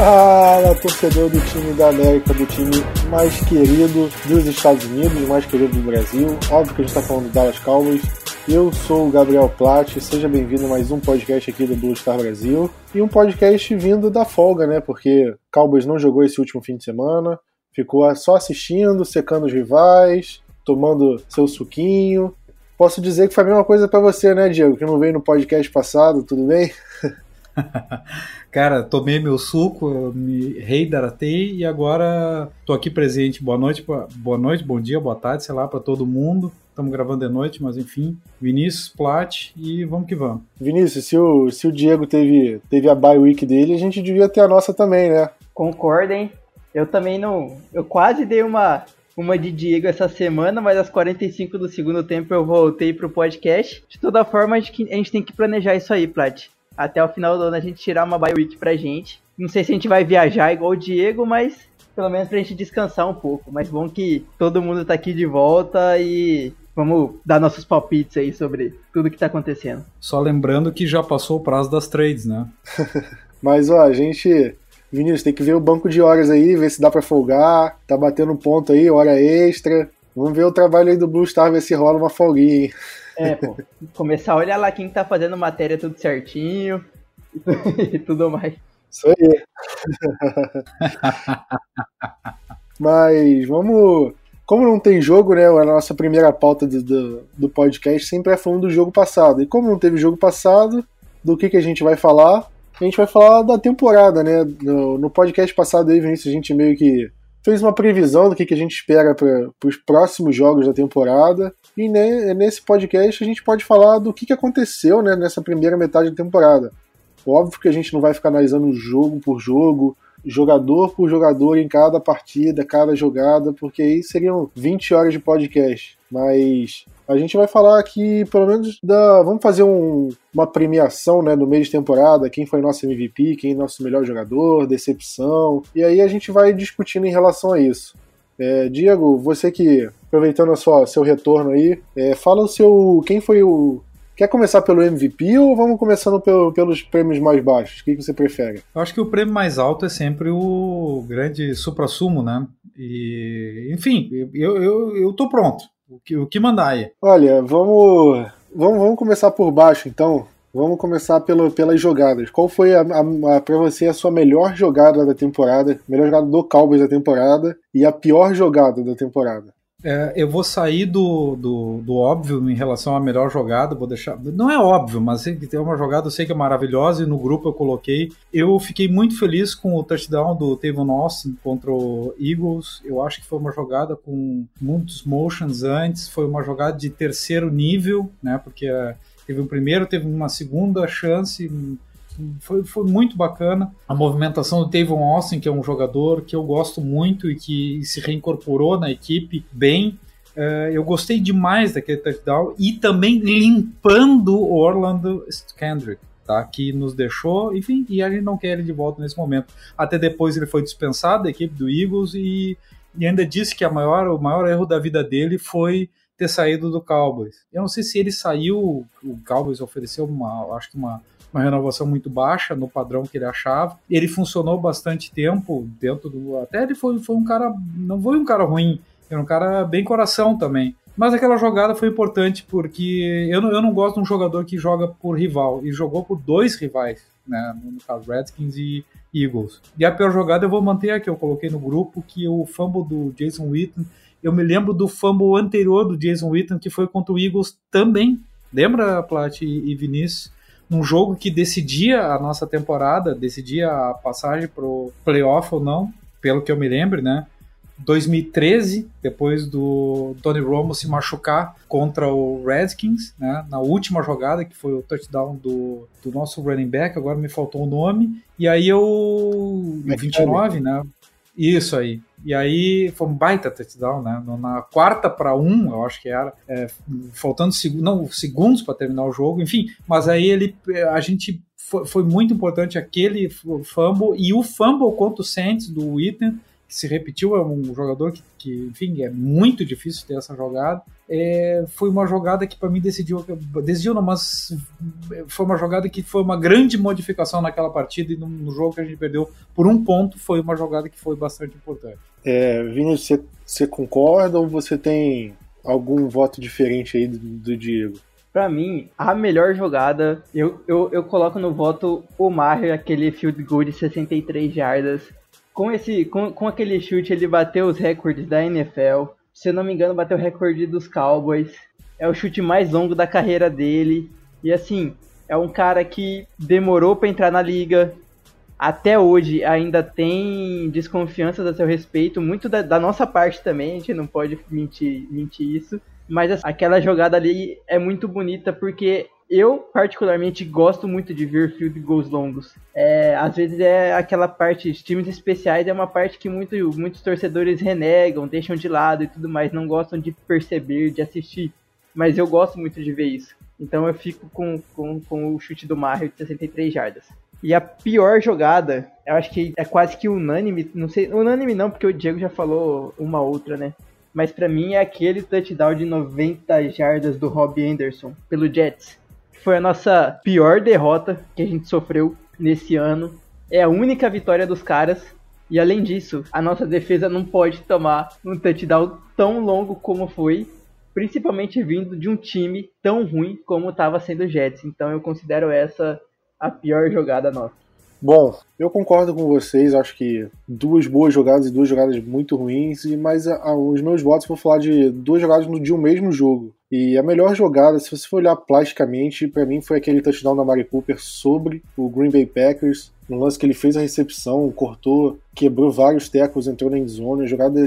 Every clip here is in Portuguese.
Fala, torcedor do time da América, do time mais querido dos Estados Unidos, mais querido do Brasil. Óbvio que a gente está falando do Dallas Cowboys. Eu sou o Gabriel Platt, seja bem-vindo a mais um podcast aqui do Blue Star Brasil. E um podcast vindo da folga, né? Porque Cowboys não jogou esse último fim de semana, ficou só assistindo, secando os rivais, tomando seu suquinho. Posso dizer que foi a mesma coisa para você, né, Diego, que não veio no podcast passado, tudo bem? Cara, tomei meu suco, me reidratei e agora tô aqui presente. Boa noite, boa noite, bom dia, boa tarde, sei lá, para todo mundo. Estamos gravando de noite, mas enfim. Vinícius, Plat e vamos que vamos. Vinícius, se o, se o Diego teve, teve a bye week dele, a gente devia ter a nossa também, né? Concordem. Eu também não. Eu quase dei uma, uma de Diego essa semana, mas às 45 do segundo tempo eu voltei pro podcast. De toda forma, a gente, a gente tem que planejar isso aí, Plat até o final do ano a gente tirar uma bye week pra gente. Não sei se a gente vai viajar igual o Diego, mas pelo menos pra gente descansar um pouco. Mas bom que todo mundo tá aqui de volta e vamos dar nossos palpites aí sobre tudo que tá acontecendo. Só lembrando que já passou o prazo das trades, né? mas ó, a gente. Vinícius, tem que ver o banco de horas aí, ver se dá para folgar. Tá batendo ponto aí, hora extra. Vamos ver o trabalho aí do Blue Star, ver se rola uma folguinha, hein? É, pô. Começar a olhar lá quem tá fazendo matéria tudo certinho e tudo mais. Isso aí. Mas vamos. Como não tem jogo, né? A nossa primeira pauta do, do, do, podcast sempre é falando do jogo passado. E como não teve jogo passado, do que, que a gente vai falar? A gente vai falar da temporada, né? No, no podcast passado aí, Vinícius, a gente meio que fez uma previsão do que, que a gente espera para os próximos jogos da temporada. E né, nesse podcast a gente pode falar do que, que aconteceu né, nessa primeira metade da temporada. Óbvio que a gente não vai ficar analisando jogo por jogo, jogador por jogador em cada partida, cada jogada, porque aí seriam 20 horas de podcast. Mas a gente vai falar aqui, pelo menos, da. Vamos fazer um, uma premiação né, no meio de temporada, quem foi nosso MVP, quem é nosso melhor jogador, decepção. E aí a gente vai discutindo em relação a isso. É, Diego, você que, aproveitando a sua, seu retorno aí, é, fala o seu. Quem foi o. Quer começar pelo MVP ou vamos começando pelo, pelos prêmios mais baixos? O que, que você prefere? Eu acho que o prêmio mais alto é sempre o grande supra-sumo, né? E, enfim, eu, eu, eu tô pronto. O que, o que mandar aí? Olha, vamos, vamos, vamos começar por baixo então. Vamos começar pelo, pelas jogadas. Qual foi a, a, a para você a sua melhor jogada da temporada, melhor jogada do Cowboys da temporada e a pior jogada da temporada? É, eu vou sair do, do, do, óbvio em relação à melhor jogada, vou deixar. Não é óbvio, mas tem uma jogada eu sei que é maravilhosa e no grupo eu coloquei. Eu fiquei muito feliz com o touchdown do Tavon Austin contra o Eagles. Eu acho que foi uma jogada com muitos motions antes, foi uma jogada de terceiro nível, né? Porque é, teve um primeiro, teve uma segunda chance foi, foi muito bacana. A movimentação do Tavon Austin, que é um jogador que eu gosto muito e que se reincorporou na equipe bem. Uh, eu gostei demais daquele touchdown e também limpando o Orlando Kendrick. Tá, que nos deixou, enfim, e a gente não quer ele de volta nesse momento. Até depois ele foi dispensado da equipe do Eagles e, e ainda disse que a maior, o maior erro da vida dele foi ter saído do Cowboys. Eu não sei se ele saiu, o Cowboys ofereceu uma, acho que uma uma renovação muito baixa no padrão que ele achava. Ele funcionou bastante tempo dentro do. Até ele foi, foi um cara. Não foi um cara ruim, era um cara bem coração também. Mas aquela jogada foi importante porque eu não, eu não gosto de um jogador que joga por rival e jogou por dois rivais, né? No caso, Redskins e Eagles. E a pior jogada eu vou manter a que eu coloquei no grupo, que o fumble do Jason Witten. Eu me lembro do fumble anterior do Jason Witten, que foi contra o Eagles também. Lembra, Plat e Vinícius? Um jogo que decidia a nossa temporada, decidia a passagem pro playoff ou não, pelo que eu me lembro, né? 2013, depois do Tony Romo se machucar contra o Redskins, né, na última jogada, que foi o touchdown do, do nosso running back, agora me faltou o nome, e aí eu. 29, né? Isso aí. E aí foi um baita touchdown, né? Na quarta para um, eu acho que era, é, faltando seg não, segundos para terminar o jogo, enfim. Mas aí ele, a gente foi, foi muito importante aquele fumble e o fumble contra o Saints do Witten que se repetiu, é um jogador que, que enfim, é muito difícil ter essa jogada. É, foi uma jogada que para mim decidiu, decidiu não, mas foi uma jogada que foi uma grande modificação naquela partida e no, no jogo que a gente perdeu por um ponto, foi uma jogada que foi bastante importante. É, Vinícius, você, você concorda ou você tem algum voto diferente aí do, do Diego? Pra mim, a melhor jogada, eu, eu, eu coloco no voto o Maher, aquele field goal de 63 jardas com, esse, com, com aquele chute, ele bateu os recordes da NFL. Se eu não me engano, bateu o recorde dos Cowboys. É o chute mais longo da carreira dele. E assim, é um cara que demorou para entrar na liga. Até hoje ainda tem desconfianças a seu respeito, muito da, da nossa parte também, a gente não pode mentir, mentir isso. Mas aquela jogada ali é muito bonita porque eu, particularmente, gosto muito de ver field goals longos. É, às vezes é aquela parte, times especiais é uma parte que muito, muitos torcedores renegam, deixam de lado e tudo mais, não gostam de perceber, de assistir. Mas eu gosto muito de ver isso. Então eu fico com, com, com o chute do Mario de 63 jardas. E a pior jogada, eu acho que é quase que unânime, não sei, unânime não, porque o Diego já falou uma outra, né? Mas para mim é aquele touchdown de 90 jardas do Rob Anderson pelo Jets foi a nossa pior derrota que a gente sofreu nesse ano. É a única vitória dos caras. E além disso, a nossa defesa não pode tomar um touchdown tão longo como foi, principalmente vindo de um time tão ruim como estava sendo o Jets. Então eu considero essa a pior jogada nossa. Bom, eu concordo com vocês, acho que duas boas jogadas e duas jogadas muito ruins, mas a, a, os meus votos vou falar de duas jogadas no, de um mesmo jogo. E a melhor jogada, se você for olhar plasticamente, para mim foi aquele touchdown da Mari Cooper sobre o Green Bay Packers, um lance que ele fez a recepção, cortou, quebrou vários tecos, entrou na endzone, jogada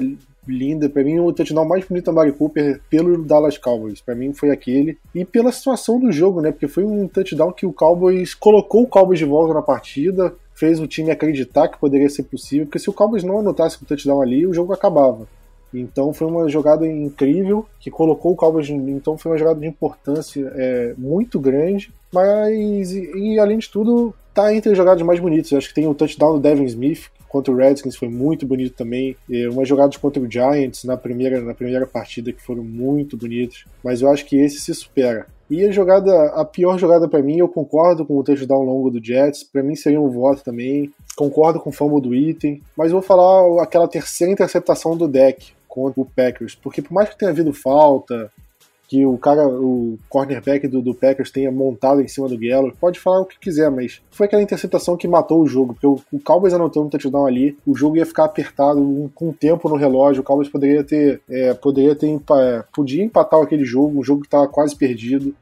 linda. Para mim, o touchdown mais bonito da Mari Cooper pelo Dallas Cowboys. Para mim, foi aquele. E pela situação do jogo, né? Porque foi um touchdown que o Cowboys colocou o Cowboys de volta na partida, fez o time acreditar que poderia ser possível. Porque se o Cowboys não anotasse o touchdown ali, o jogo acabava. Então foi uma jogada incrível que colocou o Cowboys. Então foi uma jogada de importância é, muito grande. Mas, e, e, além de tudo, tá entre as jogadas mais bonitas. Eu acho que tem o touchdown do Devin Smith, contra o Redskins foi muito bonito também. E umas jogadas contra o Giants na primeira, na primeira partida que foram muito bonitas. Mas eu acho que esse se supera. E a jogada, a pior jogada para mim, eu concordo com o touchdown longo do Jets, para mim seria um voto também. Concordo com o fumble do item, mas vou falar aquela terceira interceptação do deck contra o Packers, porque por mais que tenha havido falta, que o cara, o cornerback do, do Packers tenha montado em cima do Gallup, pode falar o que quiser, mas foi aquela interceptação que matou o jogo, porque o, o Cowboys anotando um touchdown ali, o jogo ia ficar apertado um, com tempo no relógio, o Cowboys poderia ter, é, poderia ter, é, podia empatar aquele jogo, um jogo que estava quase perdido,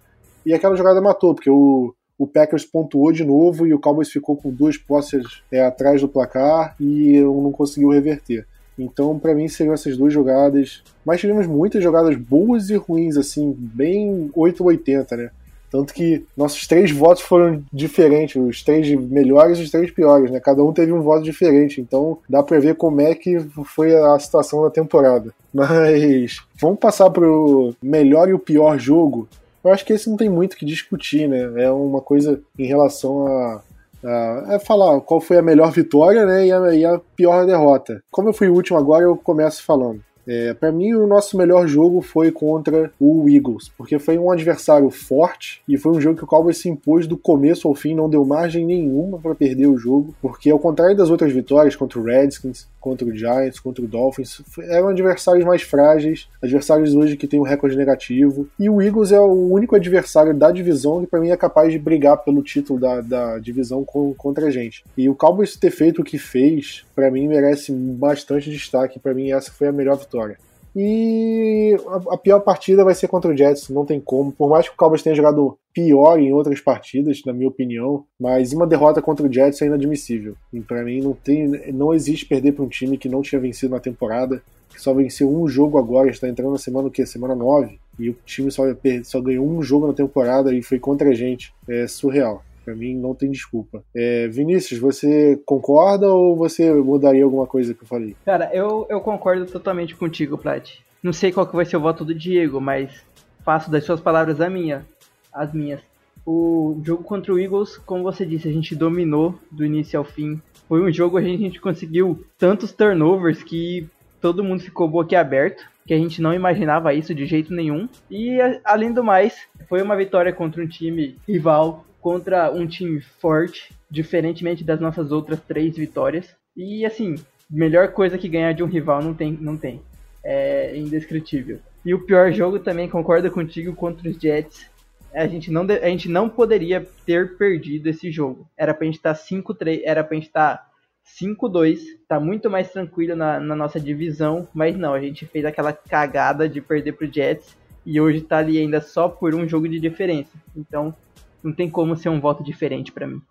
e aquela jogada matou, porque o, o Packers pontuou de novo e o Cowboys ficou com duas posses é, atrás do placar e não conseguiu reverter. Então, para mim, seriam essas duas jogadas. Mas tivemos muitas jogadas boas e ruins, assim, bem 880, né? Tanto que nossos três votos foram diferentes, os três melhores e os três piores, né? Cada um teve um voto diferente, então dá pra ver como é que foi a situação da temporada. Mas vamos passar pro melhor e o pior jogo. Eu acho que esse não tem muito o que discutir, né? É uma coisa em relação a Uh, é falar qual foi a melhor vitória né, e, a, e a pior derrota. Como eu fui o último agora, eu começo falando. É, para mim, o nosso melhor jogo foi contra o Eagles, porque foi um adversário forte e foi um jogo que o Cowboys se impôs do começo ao fim, não deu margem nenhuma para perder o jogo, porque ao contrário das outras vitórias contra o Redskins, contra o Giants, contra o Dolphins, eram adversários mais frágeis, adversários hoje que têm um recorde negativo, e o Eagles é o único adversário da divisão que para mim é capaz de brigar pelo título da, da divisão com, contra a gente. E o Cowboys ter feito o que fez, para mim merece bastante destaque, para mim essa foi a melhor vitória. E a, pior partida vai ser contra o Jets, não tem como. Por mais que o Cowboys tenha jogado pior em outras partidas, na minha opinião, mas uma derrota contra o Jets é inadmissível. E para mim não tem, não existe perder para um time que não tinha vencido na temporada, que só venceu um jogo agora, está entrando na semana o quê? Semana 9, e o time só, só ganhou um jogo na temporada e foi contra a gente. É surreal. Para mim não tem desculpa. É, Vinícius, você concorda ou você mudaria alguma coisa que eu falei? Cara, eu, eu concordo totalmente contigo, Plat. Não sei qual que vai ser o voto do Diego, mas faço das suas palavras a minha, as minhas. O jogo contra o Eagles, como você disse, a gente dominou do início ao fim. Foi um jogo onde a gente conseguiu tantos turnovers que todo mundo ficou boquiaberto, que a gente não imaginava isso de jeito nenhum. E além do mais, foi uma vitória contra um time rival contra um time forte, diferentemente das nossas outras três vitórias. E assim, melhor coisa que ganhar de um rival não tem, não tem. É indescritível. E o pior jogo também concordo contigo contra os Jets. A gente não, a gente não poderia ter perdido esse jogo. Era pra gente estar tá 5-3, era pra gente estar tá 5-2, tá muito mais tranquilo na, na, nossa divisão, mas não, a gente fez aquela cagada de perder pro Jets e hoje tá ali ainda só por um jogo de diferença. Então, não tem como ser um voto diferente para mim.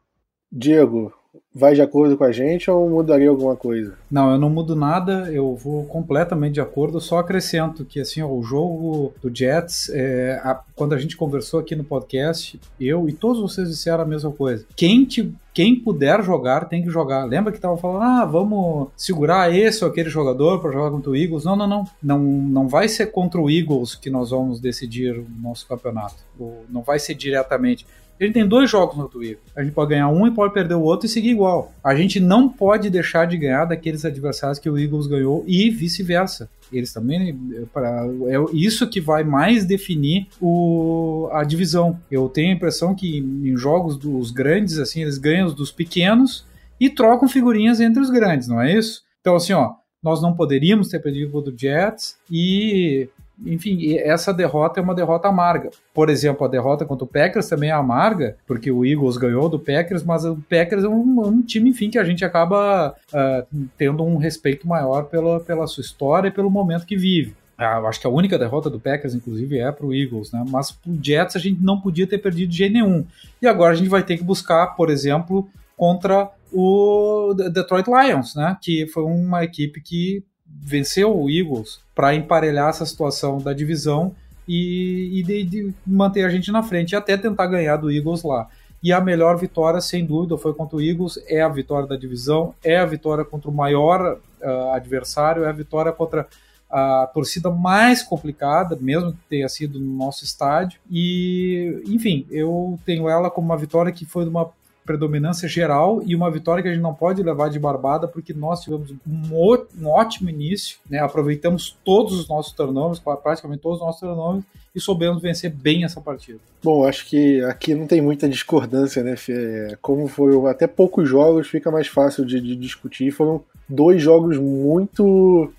Diego, vai de acordo com a gente ou mudaria alguma coisa? Não, eu não mudo nada, eu vou completamente de acordo, só acrescento que assim, ó, o jogo do Jets, é, a, quando a gente conversou aqui no podcast, eu e todos vocês disseram a mesma coisa. Quem, te, quem puder jogar, tem que jogar. Lembra que tava falando, ah, vamos segurar esse ou aquele jogador para jogar contra o Eagles? Não, não, não, não. Não vai ser contra o Eagles que nós vamos decidir o nosso campeonato. Não vai ser diretamente. Gente tem dois jogos no Twitter. A gente pode ganhar um e pode perder o outro e seguir igual. A gente não pode deixar de ganhar daqueles adversários que o Eagles ganhou e vice-versa. Eles também. É isso que vai mais definir o, a divisão. Eu tenho a impressão que em jogos dos grandes, assim, eles ganham dos pequenos e trocam figurinhas entre os grandes, não é isso? Então, assim, ó, nós não poderíamos ter perdido o do Jets e enfim, essa derrota é uma derrota amarga. Por exemplo, a derrota contra o Packers também é amarga, porque o Eagles ganhou do Packers, mas o Packers é um, um time, enfim, que a gente acaba uh, tendo um respeito maior pela, pela sua história e pelo momento que vive. Ah, acho que a única derrota do Packers, inclusive, é para o Eagles, né? Mas o Jets a gente não podia ter perdido de jeito nenhum. E agora a gente vai ter que buscar, por exemplo, contra o Detroit Lions, né? Que foi uma equipe que venceu o Eagles para emparelhar essa situação da divisão e, e de, de, manter a gente na frente e até tentar ganhar do Eagles lá. E a melhor vitória, sem dúvida, foi contra o Eagles, é a vitória da divisão, é a vitória contra o maior uh, adversário, é a vitória contra a torcida mais complicada, mesmo que tenha sido no nosso estádio. E, enfim, eu tenho ela como uma vitória que foi de uma predominância geral e uma vitória que a gente não pode levar de barbada, porque nós tivemos um, ótimo início, né? aproveitamos todos os nossos turnovers, praticamente todos os nossos turnovers, e soubemos vencer bem essa partida. Bom, acho que aqui não tem muita discordância, né, Fê? Como foram até poucos jogos, fica mais fácil de, de discutir. Foram dois jogos muito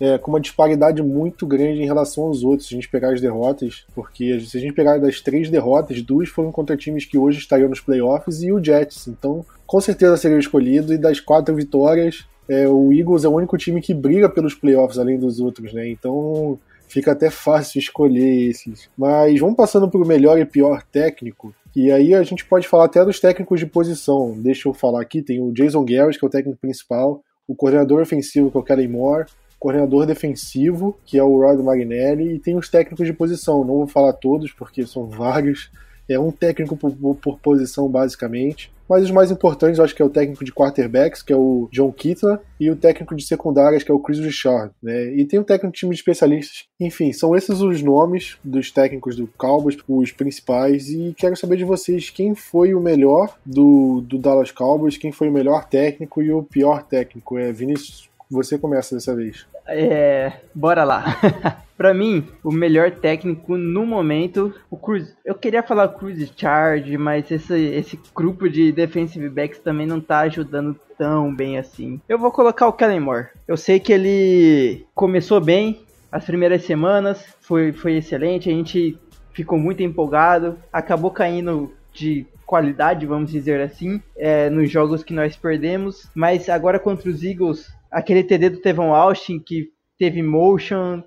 é, com uma disparidade muito grande em relação aos outros, se a gente pegar as derrotas, porque se a gente pegar das três derrotas, duas foram contra times que hoje estariam nos playoffs e o Jets, então com certeza seria o escolhido, e das quatro vitórias, é, o Eagles é o único time que briga pelos playoffs além dos outros, né? Então fica até fácil escolher esses. Mas vamos passando para o melhor e pior técnico. E aí a gente pode falar até dos técnicos de posição. Deixa eu falar aqui, tem o Jason Garrett, que é o técnico principal, o coordenador ofensivo, que é o Kellen Moore, coordenador defensivo, que é o Rod Magnelli, e tem os técnicos de posição. Não vou falar todos, porque são vários. É um técnico por, por posição, basicamente. Mas os mais importantes, eu acho que é o técnico de quarterbacks, que é o John Kittler, e o técnico de secundárias, que é o Chris Richard. Né? E tem o técnico de time de especialistas. Enfim, são esses os nomes dos técnicos do Cowboys, os principais. E quero saber de vocês quem foi o melhor do, do Dallas Cowboys, quem foi o melhor técnico e o pior técnico. É, Vinícius, Você começa dessa vez. É. Bora lá. Pra mim, o melhor técnico no momento, o Cruz. Eu queria falar Cruz Charge, mas esse, esse grupo de defensive backs também não tá ajudando tão bem assim. Eu vou colocar o Kellen Moore. Eu sei que ele começou bem as primeiras semanas, foi, foi excelente, a gente ficou muito empolgado, acabou caindo de qualidade, vamos dizer assim, é, nos jogos que nós perdemos, mas agora contra os Eagles, aquele TD do Tevon Austin que teve motion,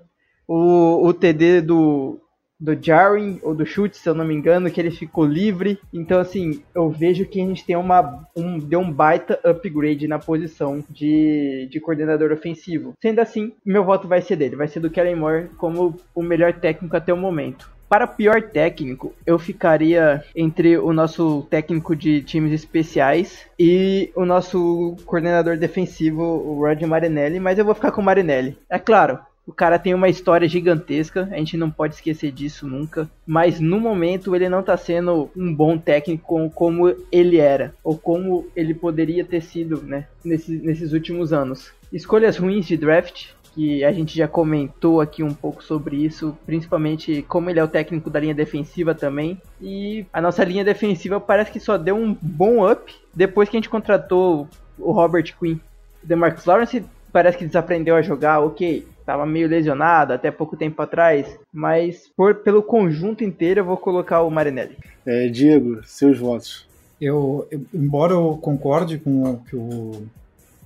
o, o TD do, do Jarwin, ou do Chute, se eu não me engano, que ele ficou livre. Então, assim, eu vejo que a gente tem uma, um, deu um baita upgrade na posição de, de coordenador ofensivo. Sendo assim, meu voto vai ser dele, vai ser do Kellen Moore como o melhor técnico até o momento. Para pior técnico, eu ficaria entre o nosso técnico de times especiais e o nosso coordenador defensivo, o Roger Marinelli, mas eu vou ficar com o Marinelli. É claro, o cara tem uma história gigantesca, a gente não pode esquecer disso nunca. Mas no momento ele não tá sendo um bom técnico como ele era, ou como ele poderia ter sido, né, nesses, nesses últimos anos. Escolhas ruins de draft, que a gente já comentou aqui um pouco sobre isso, principalmente como ele é o técnico da linha defensiva também. E a nossa linha defensiva parece que só deu um bom up depois que a gente contratou o Robert Quinn. O DeMarcus Lawrence parece que desaprendeu a jogar, ok, estava meio lesionado até pouco tempo atrás, mas por, pelo conjunto inteiro eu vou colocar o Marinelli. É, Diego, seus votos. Eu, eu, embora eu concorde com o que o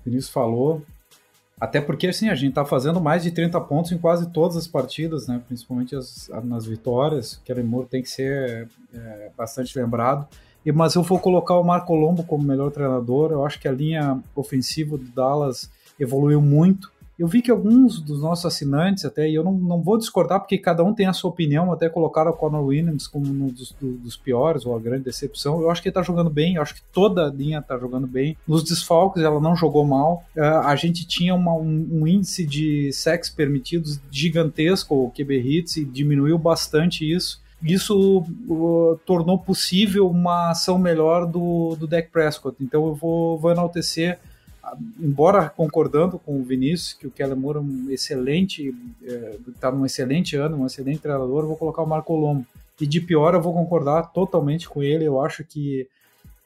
Vinícius falou, até porque assim, a gente está fazendo mais de 30 pontos em quase todas as partidas, né? principalmente as, nas vitórias. Kellen Moore tem que ser é, bastante lembrado. E, mas eu vou colocar o Marco Colombo como melhor treinador. Eu acho que a linha ofensiva do Dallas evoluiu muito. Eu vi que alguns dos nossos assinantes, até, e eu não, não vou discordar, porque cada um tem a sua opinião, até colocaram o Conor Williams como um dos, dos piores, ou a grande decepção. Eu acho que ele tá jogando bem, eu acho que toda a linha tá jogando bem. Nos desfalques, ela não jogou mal. Uh, a gente tinha uma, um, um, índice de sex permitidos gigantesco, o QB Hits, e diminuiu bastante isso isso uh, tornou possível uma ação melhor do, do Prescott. Então eu vou, vou enaltecer embora concordando com o Vinícius, que o Keller Moore é um excelente, está é, num excelente ano, um excelente treinador, vou colocar o Marco Lombo. E de pior, eu vou concordar totalmente com ele. Eu acho que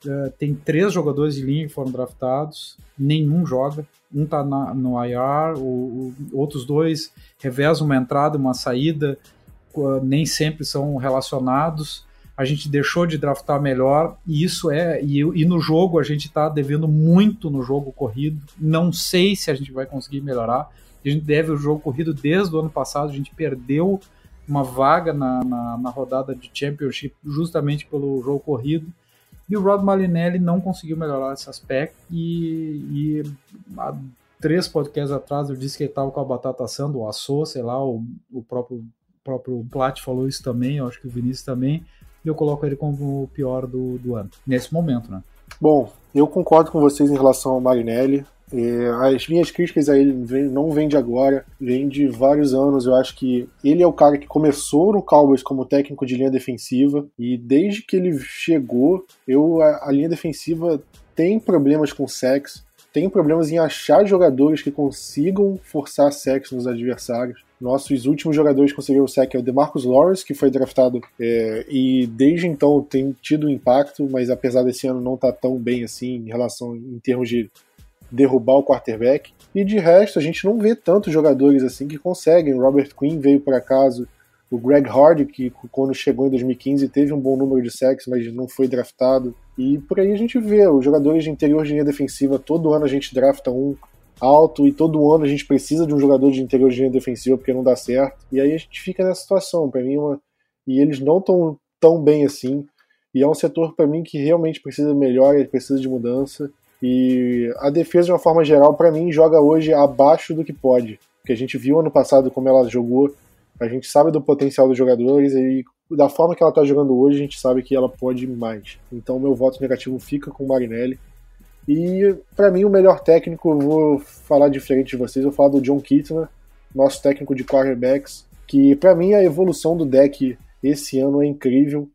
é, tem três jogadores de linha que foram draftados, nenhum joga. Um está no IR, o, o, outros dois revezam uma entrada uma saída, nem sempre são relacionados a gente deixou de draftar melhor, e isso é. E, e no jogo a gente está devendo muito no jogo corrido. Não sei se a gente vai conseguir melhorar. A gente deve o jogo corrido desde o ano passado, a gente perdeu uma vaga na, na, na rodada de Championship justamente pelo jogo corrido. E o Rod Malinelli não conseguiu melhorar esse aspecto. E, e há três podcasts atrás eu disse que ele estava com a batata assando, o assou, sei lá, o, o próprio, próprio Plat falou isso também, eu acho que o Vinícius também eu coloco ele como o pior do, do ano, nesse momento, né? Bom, eu concordo com vocês em relação ao Marinelli. as minhas críticas a ele não vêm de agora, vêm de vários anos. Eu acho que ele é o cara que começou no Cowboys como técnico de linha defensiva e desde que ele chegou, eu a, a linha defensiva tem problemas com sexo, tem problemas em achar jogadores que consigam forçar sexo nos adversários. Nossos últimos jogadores que conseguiram o sec é o DeMarcus Lawrence, que foi draftado é, e desde então tem tido impacto, mas apesar desse ano não tá tão bem assim em relação em termos de derrubar o quarterback. E de resto, a gente não vê tantos jogadores assim que conseguem. O Robert Quinn veio por acaso, o Greg Hardy, que quando chegou em 2015 teve um bom número de sacks, mas não foi draftado. E por aí a gente vê os jogadores de interior de linha defensiva, todo ano a gente drafta um alto e todo ano a gente precisa de um jogador de interior de linha defensiva porque não dá certo. E aí a gente fica nessa situação, para mim, uma... e eles não estão tão bem assim. E é um setor para mim que realmente precisa de precisa de mudança. E a defesa, de uma forma geral, para mim, joga hoje abaixo do que pode. Porque a gente viu ano passado como ela jogou, a gente sabe do potencial dos jogadores e da forma que ela está jogando hoje, a gente sabe que ela pode mais. Então, meu voto negativo fica com o Marinelli. E para mim o melhor técnico, vou falar diferente de vocês, vou falar do John Kitna, nosso técnico de quarterbacks, que para mim a evolução do deck esse ano é incrível,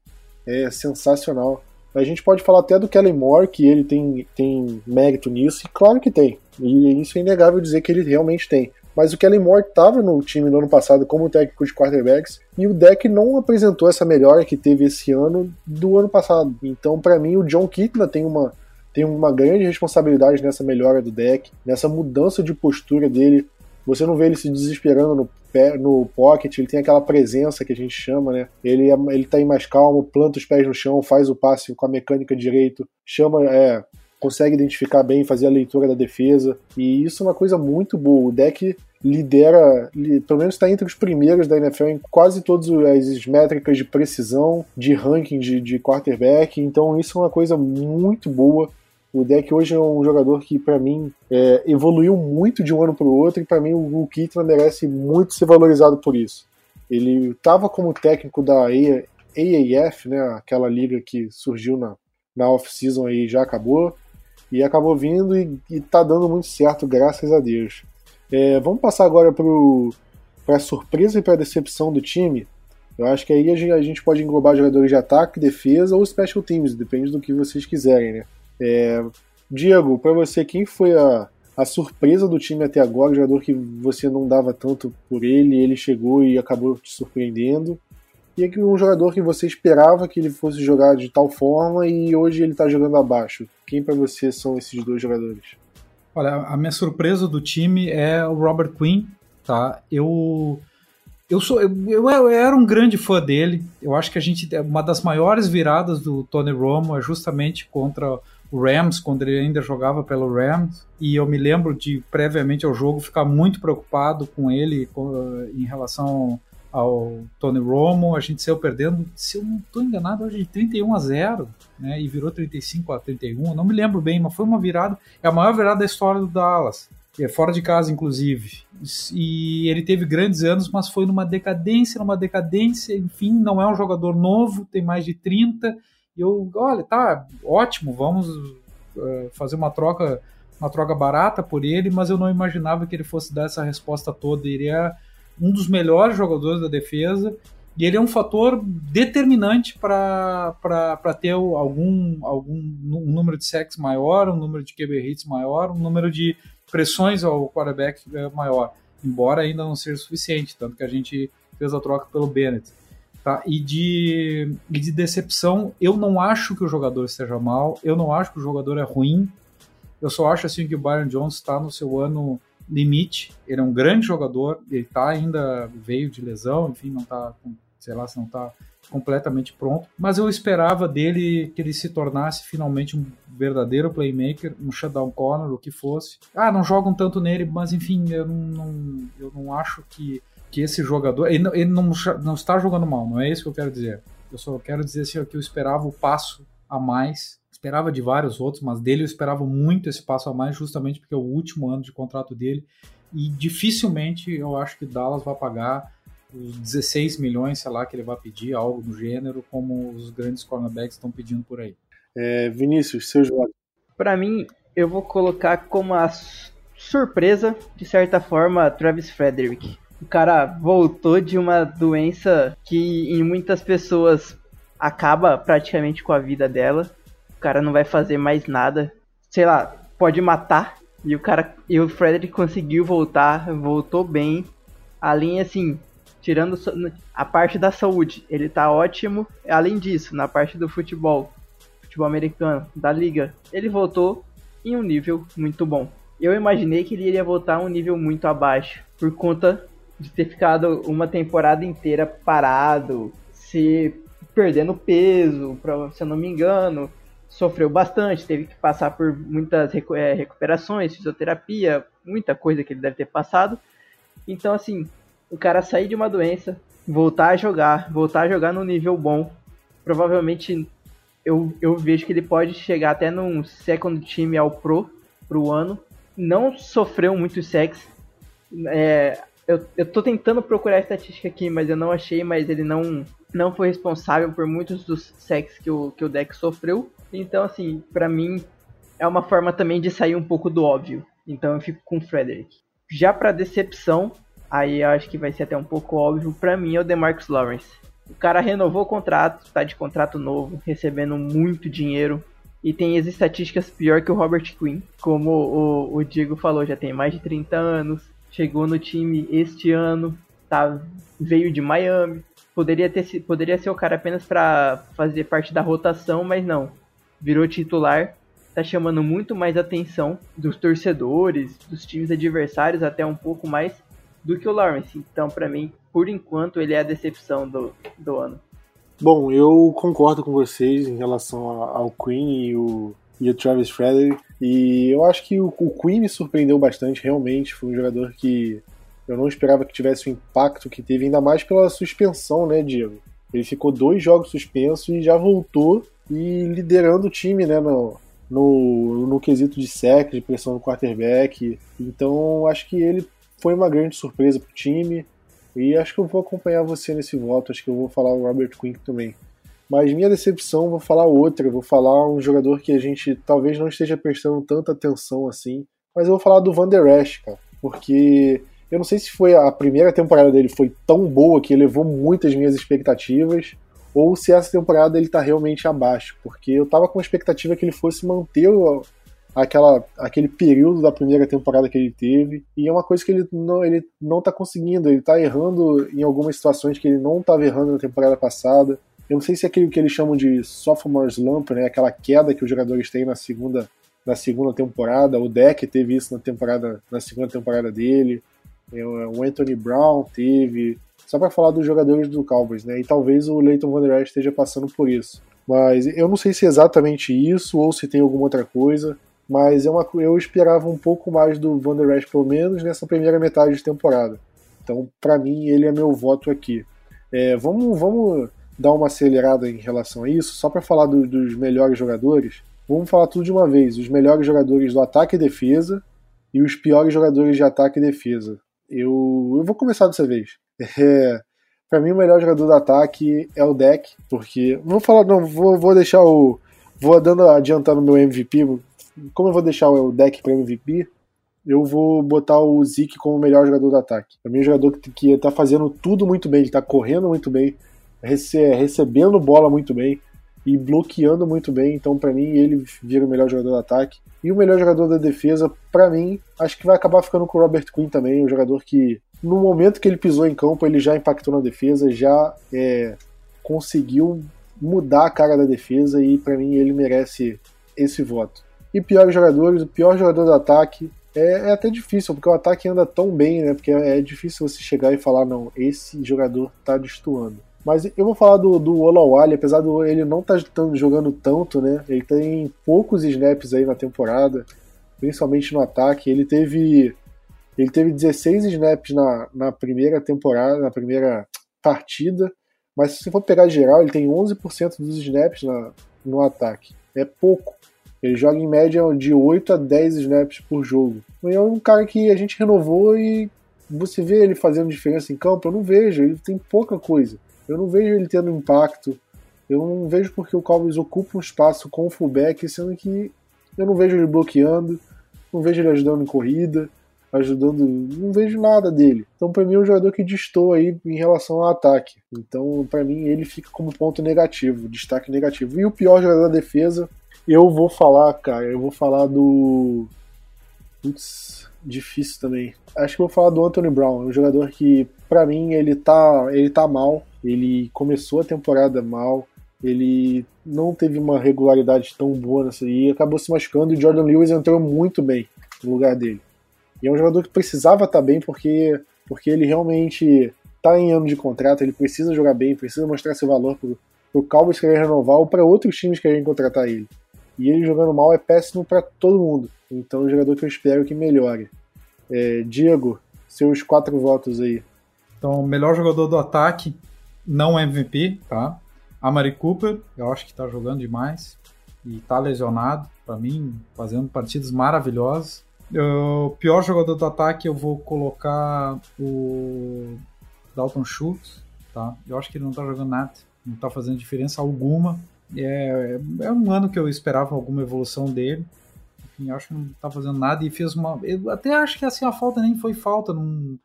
é sensacional. A gente pode falar até do Kellen Moore, que ele tem, tem mérito nisso, e claro que tem. E isso é inegável dizer que ele realmente tem. Mas o Kellen Moore estava no time no ano passado como técnico de quarterbacks e o deck não apresentou essa melhora que teve esse ano do ano passado. Então, para mim, o John Kitna tem uma, tem uma grande responsabilidade nessa melhora do deck, nessa mudança de postura dele. Você não vê ele se desesperando no, pé, no pocket, ele tem aquela presença que a gente chama, né? Ele, é, ele tá aí mais calmo, planta os pés no chão, faz o passe com a mecânica direito, chama, é, consegue identificar bem, fazer a leitura da defesa. E isso é uma coisa muito boa. O deck lidera, pelo menos está entre os primeiros da NFL em quase todas as métricas de precisão, de ranking de, de quarterback. Então isso é uma coisa muito boa. O deck hoje é um jogador que, para mim, é, evoluiu muito de um ano para o outro, e para mim o Kitna merece muito ser valorizado por isso. Ele estava como técnico da AAF, né, aquela liga que surgiu na, na off-season e já acabou e acabou vindo e, e tá dando muito certo, graças a Deus. É, vamos passar agora para a surpresa e para a decepção do time. Eu acho que aí a gente, pode englobar jogadores de ataque, defesa ou special teams, depende do que vocês quiserem, né? É, Diego, para você, quem foi a, a surpresa do time até agora? O jogador que você não dava tanto por ele, ele chegou e acabou te surpreendendo e um jogador que você esperava que ele fosse jogar de tal forma e hoje ele está jogando abaixo. Quem para você são esses dois jogadores? Olha, a minha surpresa do time é o Robert Quinn, tá? Eu eu sou eu, eu, era um grande fã dele. Eu acho que a gente uma das maiores viradas do Tony Romo é justamente contra Rams quando ele ainda jogava pelo Rams e eu me lembro de previamente ao jogo ficar muito preocupado com ele com, em relação ao Tony Romo, a gente saiu perdendo, se eu não estou enganado, hoje de 31 a 0, né, e virou 35 a 31, não me lembro bem, mas foi uma virada, é a maior virada da história do Dallas, é fora de casa inclusive, e ele teve grandes anos, mas foi numa decadência, numa decadência, enfim, não é um jogador novo, tem mais de 30, e eu, olha, tá, ótimo, vamos uh, fazer uma troca uma troca barata por ele, mas eu não imaginava que ele fosse dar essa resposta toda, ele é um dos melhores jogadores da defesa e ele é um fator determinante para ter algum, algum um número de sacks maior, um número de QB hits maior, um número de pressões ao quarterback é, maior, embora ainda não seja suficiente, tanto que a gente fez a troca pelo Bennett. Tá? E, de, e de decepção, eu não acho que o jogador esteja mal, eu não acho que o jogador é ruim, eu só acho assim que o Byron Jones está no seu ano limite. Ele é um grande jogador, ele tá ainda veio de lesão, enfim, não tá, sei lá, se não tá completamente pronto, mas eu esperava dele que ele se tornasse finalmente um verdadeiro playmaker, um shutdown corner, o que fosse. Ah, não jogam tanto nele, mas enfim, eu não, não eu não acho que, que esse jogador. Ele, ele não, não está jogando mal, não é isso que eu quero dizer. Eu só quero dizer assim, que eu esperava o passo a mais esperava de vários outros, mas dele eu esperava muito esse passo a mais, justamente porque é o último ano de contrato dele. E dificilmente eu acho que Dallas vai pagar os 16 milhões, sei lá, que ele vai pedir, algo do gênero, como os grandes cornerbacks estão pedindo por aí. É, Vinícius, seu jogo. Para mim, eu vou colocar como a surpresa, de certa forma, Travis Frederick. O cara voltou de uma doença que em muitas pessoas acaba praticamente com a vida dela cara não vai fazer mais nada. Sei lá, pode matar. E o cara. E o Frederick conseguiu voltar, voltou bem. A linha, assim, tirando a parte da saúde, ele tá ótimo. Além disso, na parte do futebol, futebol americano, da liga, ele voltou em um nível muito bom. Eu imaginei que ele iria voltar a um nível muito abaixo, por conta de ter ficado uma temporada inteira parado, se perdendo peso, pra, se eu não me engano, sofreu bastante, teve que passar por muitas é, recuperações, fisioterapia, muita coisa que ele deve ter passado. Então, assim, o cara sair de uma doença, voltar a jogar, voltar a jogar no nível bom, provavelmente eu, eu vejo que ele pode chegar até num second time ao pro pro ano. Não sofreu muito sexo. É, eu, eu tô tentando procurar a estatística aqui, mas eu não achei, mas ele não, não foi responsável por muitos dos sacks que o, que o deck sofreu. Então, assim, para mim é uma forma também de sair um pouco do óbvio. Então eu fico com o Frederick. Já para decepção, aí eu acho que vai ser até um pouco óbvio, para mim é o DeMarcus Lawrence. O cara renovou o contrato, tá de contrato novo, recebendo muito dinheiro e tem as estatísticas pior que o Robert Quinn. Como o, o Diego falou, já tem mais de 30 anos, chegou no time este ano, tá, veio de Miami. Poderia, ter, poderia ser o cara apenas para fazer parte da rotação, mas não. Virou titular, tá chamando muito mais atenção dos torcedores, dos times adversários, até um pouco mais do que o Lawrence. Então, para mim, por enquanto, ele é a decepção do, do ano. Bom, eu concordo com vocês em relação ao Queen e o, e o Travis Frederick. E eu acho que o, o Queen me surpreendeu bastante, realmente. Foi um jogador que eu não esperava que tivesse o impacto que teve, ainda mais pela suspensão, né, Diego? Ele ficou dois jogos suspenso e já voltou e liderando o time, né, no, no, no quesito de sec, de pressão no quarterback. Então, acho que ele foi uma grande surpresa para o time. E acho que eu vou acompanhar você nesse voto. Acho que eu vou falar o Robert Quinn também. Mas minha decepção, vou falar outra. Vou falar um jogador que a gente talvez não esteja prestando tanta atenção assim. Mas eu vou falar do Van Der Esch, cara. Porque eu não sei se foi a primeira temporada dele foi tão boa que elevou muitas minhas expectativas. Ou se essa temporada ele tá realmente abaixo. Porque eu tava com a expectativa que ele fosse manter aquela, aquele período da primeira temporada que ele teve. E é uma coisa que ele não, ele não tá conseguindo. Ele tá errando em algumas situações que ele não estava errando na temporada passada. Eu não sei se é aquilo que eles chamam de sophomore slump, né? Aquela queda que os jogadores têm na segunda, na segunda temporada. O Deck teve isso na temporada, na segunda temporada dele. É, o Anthony Brown teve. Só para falar dos jogadores do Cowboys, né? E talvez o Leighton Van Der Esch esteja passando por isso. Mas eu não sei se é exatamente isso ou se tem alguma outra coisa mas é uma, eu esperava um pouco mais do Van Der Esch, pelo menos nessa primeira metade de temporada. Então, para mim, ele é meu voto aqui. É, vamos, vamos dar uma acelerada em relação a isso, só para falar do, dos melhores jogadores. Vamos falar tudo de uma vez: os melhores jogadores do ataque e defesa e os piores jogadores de ataque e defesa. Eu, eu vou começar dessa vez. É, para mim, o melhor jogador do ataque é o Deck, porque. Vou falar, não, vou, vou deixar o. Vou dando, adiantando meu MVP, como eu vou deixar o deck para MVP, eu vou botar o Zeke como o melhor jogador do ataque. É um jogador que, que tá fazendo tudo muito bem, ele tá correndo muito bem, rece recebendo bola muito bem e bloqueando muito bem. Então, para mim, ele vira o melhor jogador do ataque. E o melhor jogador da defesa, para mim, acho que vai acabar ficando com o Robert Quinn também, um jogador que, no momento que ele pisou em campo, ele já impactou na defesa, já é, conseguiu mudar a cara da defesa e, para mim, ele merece esse voto. E piores jogadores, o pior jogador do ataque é, é, até difícil, porque o ataque anda tão bem, né? Porque é, é difícil você chegar e falar, não, esse jogador tá destoando. Mas eu vou falar do, do Olawale, apesar de ele não estar tá jogando tanto, né? Ele tem poucos snaps aí na temporada, principalmente no ataque. Ele teve ele teve 16 snaps na, na primeira temporada, na primeira partida, mas se você for pegar geral, ele tem 11% dos snaps na, no ataque. É pouco. Ele joga em média de 8 a 10 snaps por jogo. E é um cara que a gente renovou e você vê ele fazendo diferença em campo, eu não vejo, ele tem pouca coisa. Eu não vejo ele tendo impacto. Eu não vejo porque o Cowboys ocupa um espaço com o fullback, sendo que eu não vejo ele bloqueando, não vejo ele ajudando em corrida, ajudando, não vejo nada dele. Então, para mim, é um jogador que distou aí em relação ao ataque. Então, para mim, ele fica como ponto negativo, destaque negativo. E o pior jogador da defesa, eu vou falar, cara, eu vou falar do. Putz, difícil também. Acho que vou falar do Anthony Brown, um jogador que, para mim, ele tá, ele tá mal. Ele começou a temporada mal. Ele não teve uma regularidade tão boa nessa e acabou se machucando. E Jordan Lewis entrou muito bem no lugar dele. E é um jogador que precisava estar tá bem porque, porque ele realmente está em ano de contrato, ele precisa jogar bem, precisa mostrar seu valor pro, pro Cowboys querer renovar ou para outros times quererem contratar ele. E ele jogando mal é péssimo para todo mundo. Então é um jogador que eu espero que melhore. É, Diego, seus quatro votos aí. Então, melhor jogador do ataque, não MVP, tá? Amari Cooper, eu acho que tá jogando demais e tá lesionado, para mim, fazendo partidas maravilhosas. O pior jogador do ataque eu vou colocar o Dalton Schultz, tá? Eu acho que ele não tá jogando nada, não tá fazendo diferença alguma. É, é um ano que eu esperava alguma evolução dele. Enfim, acho que não tá fazendo nada e fez uma. Eu até acho que assim a falta nem foi falta num,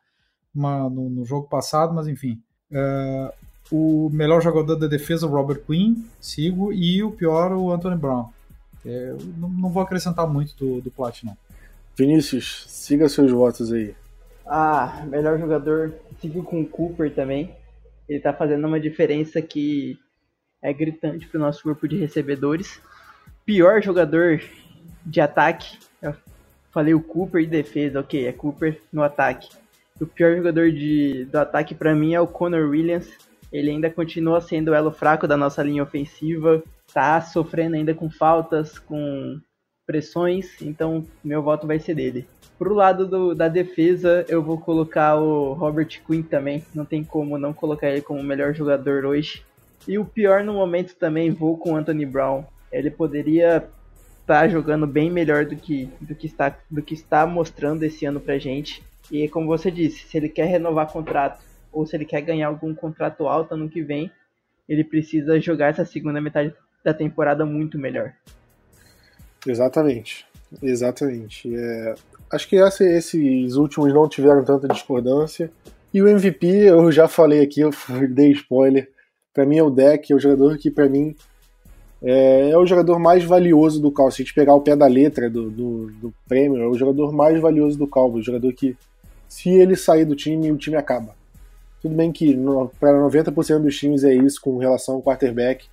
uma, no, no, jogo passado, mas enfim. Uh, o melhor jogador da defesa, o Robert Quinn, sigo, e o pior, o Anthony Brown. É, não, não, vou acrescentar muito do, do Plat, não. Vinícius, siga seus votos aí. Ah, melhor jogador, sigo com o Cooper também. Ele tá fazendo uma diferença que é gritante pro nosso grupo de recebedores. Pior jogador de ataque, eu falei o Cooper de defesa, ok, é Cooper no ataque. O pior jogador de, do ataque para mim é o Conor Williams. Ele ainda continua sendo o elo fraco da nossa linha ofensiva, tá sofrendo ainda com faltas, com pressões, então meu voto vai ser dele. Pro lado do, da defesa, eu vou colocar o Robert Quinn também, não tem como não colocar ele como o melhor jogador hoje. E o pior no momento também vou com Anthony Brown. Ele poderia estar tá jogando bem melhor do que, do, que está, do que está mostrando esse ano pra gente. E como você disse, se ele quer renovar contrato ou se ele quer ganhar algum contrato alto ano que vem, ele precisa jogar essa segunda metade da temporada muito melhor. Exatamente, exatamente. É, acho que esses últimos não tiveram tanta discordância. E o MVP, eu já falei aqui, eu dei spoiler. Para mim é o deck, é o jogador que para mim é, é, o jogador mais valioso do Cal. Se a gente pegar o pé da letra do, do, do prêmio, é o jogador mais valioso do Cal. O jogador que, se ele sair do time, o time acaba. Tudo bem que para 90% dos times é isso com relação ao quarterback,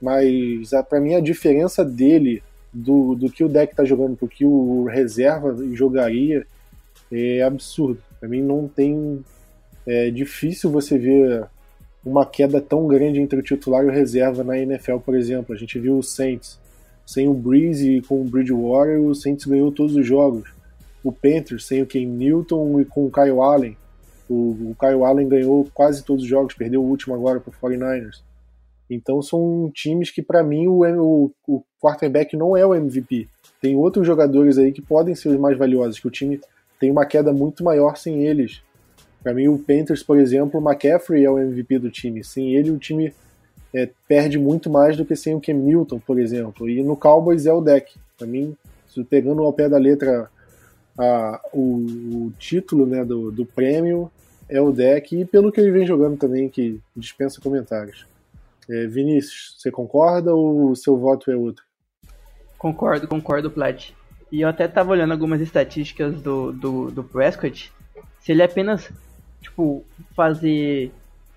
mas para mim a diferença dele do, do que o deck está jogando para o que o reserva jogaria é absurdo. Para mim não tem. É difícil você ver uma queda tão grande entre o titular e o reserva na NFL, por exemplo. A gente viu o Saints sem o Breeze e com o Bridgewater, o Saints ganhou todos os jogos. O Panthers sem o Ken Newton e com o Kyle Allen. O, o Kyle Allen ganhou quase todos os jogos, perdeu o último agora para o 49ers. Então são times que, para mim, o, o, o, quarterback não é o MVP. Tem outros jogadores aí que podem ser os mais valiosos, que o time tem uma queda muito maior sem eles. Para mim, o Panthers, por exemplo, o McCaffrey é o MVP do time. Sem ele, o time é, perde muito mais do que sem o Cam Newton, por exemplo. E no Cowboys é o deck. Para mim, pegando ao pé da letra a, o, o, título né, do, do prêmio, é o deck. E pelo que ele vem jogando também, que dispensa comentários. É, Vinícius, você concorda ou o seu voto é outro? Concordo, concordo, Plat. E eu até tava olhando algumas estatísticas do, do, do Prescott. Se ele apenas, tipo, fazer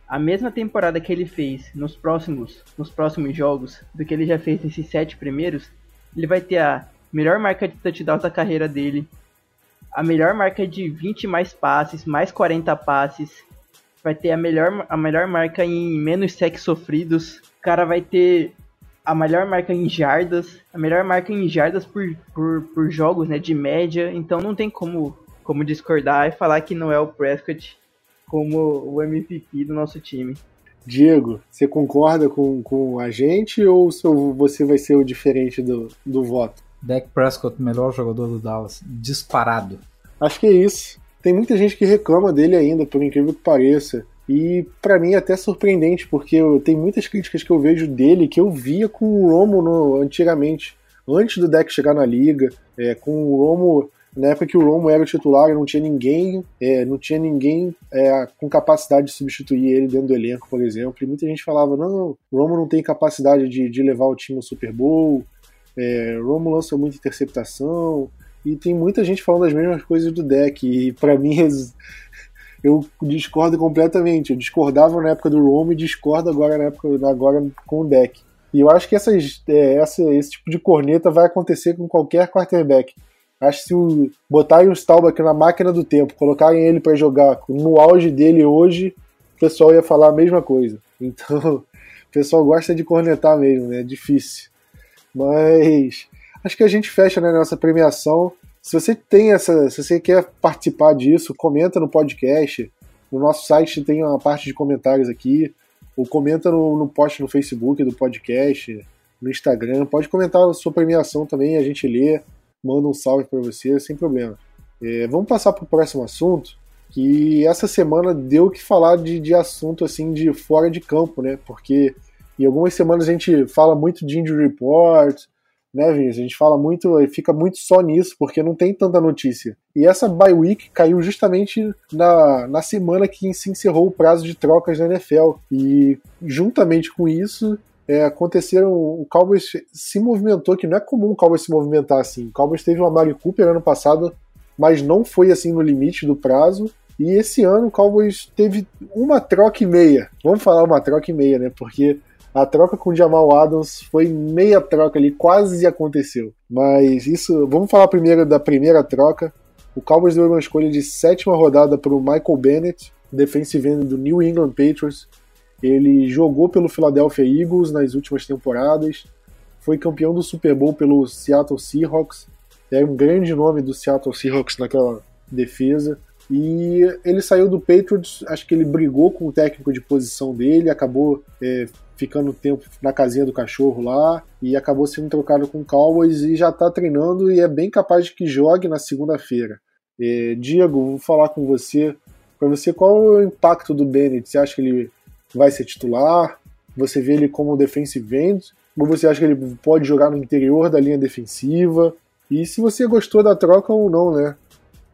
a mesma temporada que ele fez nos próximos, nos próximos jogos do que ele já fez nesses sete primeiros, ele vai ter a melhor marca de touchdowns da carreira dele, a melhor marca de 20 mais passes, mais 40 passes, vai ter a melhor, a melhor marca em menos sacks sofridos. O cara vai ter a melhor marca em jardas, a melhor marca em jardas por, por, por jogos, né, de média. Então não tem como, como discordar e falar que não é o Prescott como o MVP do nosso time. Diego, você concorda com, com a gente ou você vai ser o diferente do, do voto? Dak Prescott, melhor jogador do Dallas, disparado. Acho que é isso tem muita gente que reclama dele ainda, por incrível que pareça. E para mim é até surpreendente, porque eu, tem muitas críticas que eu vejo dele que eu via com o Romo no, antigamente, antes do deck chegar na liga, é, com o Romo na época que o Romo era o titular, não tinha ninguém, é, não tinha ninguém é, com capacidade de substituir ele dentro do elenco, por exemplo. E muita gente falava: não, o Romo não tem capacidade de, de levar o time ao Super Bowl, é, Romo lança muita interceptação, e tem muita gente falando as mesmas coisas do deck. E para mim, eu discordo completamente. Eu discordava na época do Rome e discordo agora na época agora com o deck. E eu acho que essas, é, essa, esse tipo de corneta vai acontecer com qualquer quarterback. Acho que se botarem o Staubach na máquina do tempo, colocarem ele para jogar no auge dele hoje, o pessoal ia falar a mesma coisa. Então, o pessoal gosta de cornetar mesmo, né? É difícil. Mas acho que a gente fecha né, nossa premiação. Se você tem essa, se você quer participar disso, comenta no podcast. No nosso site tem uma parte de comentários aqui, ou comenta no, no post no Facebook do podcast, no Instagram. Pode comentar a sua premiação também, a gente lê, manda um salve para você, sem problema. É, vamos passar para o próximo assunto, que essa semana deu que falar de, de assunto assim de fora de campo, né? Porque em algumas semanas a gente fala muito de injury report, né, Vinícius? A gente fala muito, fica muito só nisso, porque não tem tanta notícia. E essa bye week caiu justamente na, na semana que se encerrou o prazo de trocas da NFL. E juntamente com isso, é, aconteceram. O Cowboys se movimentou, que não é comum o Cowboys se movimentar assim. O Cowboys teve o Amari Cooper ano passado, mas não foi assim no limite do prazo. E esse ano o Cowboys teve uma troca e meia. Vamos falar uma troca e meia, né? Porque a troca com o Jamal Adams foi meia troca ali, quase aconteceu. Mas isso, vamos falar primeiro da primeira troca. O Cowboys deu uma escolha de sétima rodada para o Michael Bennett, defensive end do New England Patriots. Ele jogou pelo Philadelphia Eagles nas últimas temporadas, foi campeão do Super Bowl pelo Seattle Seahawks, é um grande nome do Seattle Seahawks naquela defesa. E ele saiu do Patriots, acho que ele brigou com o técnico de posição dele, acabou é, ficando tempo na casinha do cachorro lá e acabou sendo trocado com o Cowboys e já está treinando e é bem capaz de que jogue na segunda-feira. É, Diego, vou falar com você. Para você, qual é o impacto do Bennett? Você acha que ele vai ser titular? Você vê ele como defensive end? Ou você acha que ele pode jogar no interior da linha defensiva? E se você gostou da troca ou não, né?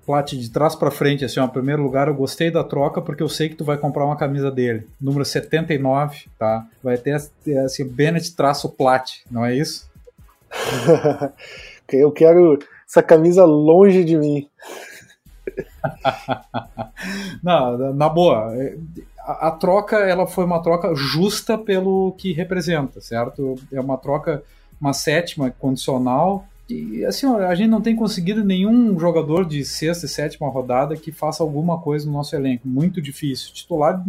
Plat, de trás para frente, assim, ó, em primeiro lugar, eu gostei da troca porque eu sei que tu vai comprar uma camisa dele, número 79, tá? Vai ter assim, Bennett traço Plat, não é isso? eu quero essa camisa longe de mim. não, na boa, a, a, troca ela foi uma troca justa pelo que representa, certo? É uma troca, uma sétima condicional e assim, a gente não tem conseguido nenhum jogador de sexta e sétima rodada que faça alguma coisa no nosso elenco. Muito difícil. Titular,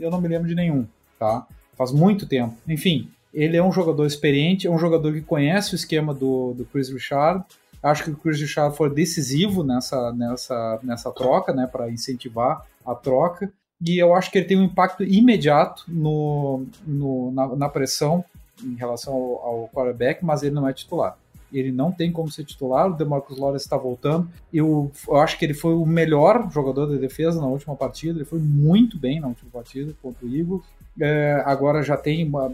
eu não me lembro de nenhum, tá? Faz muito tempo. Enfim, ele é um jogador experiente, é um jogador que conhece o esquema do, do Chris Richard. Acho que o Chris Richard foi decisivo nessa, nessa, nessa troca, né, para incentivar a troca. E eu acho que ele tem um impacto imediato no, no na, na pressão em relação ao, ao quarterback, mas ele não é titular ele não tem como ser titular, o DeMarcus Lawrence está voltando. Eu, eu, acho que ele foi o melhor jogador de defesa na última partida, ele foi muito bem na última partida contra o Eagles. É, agora já tem uma,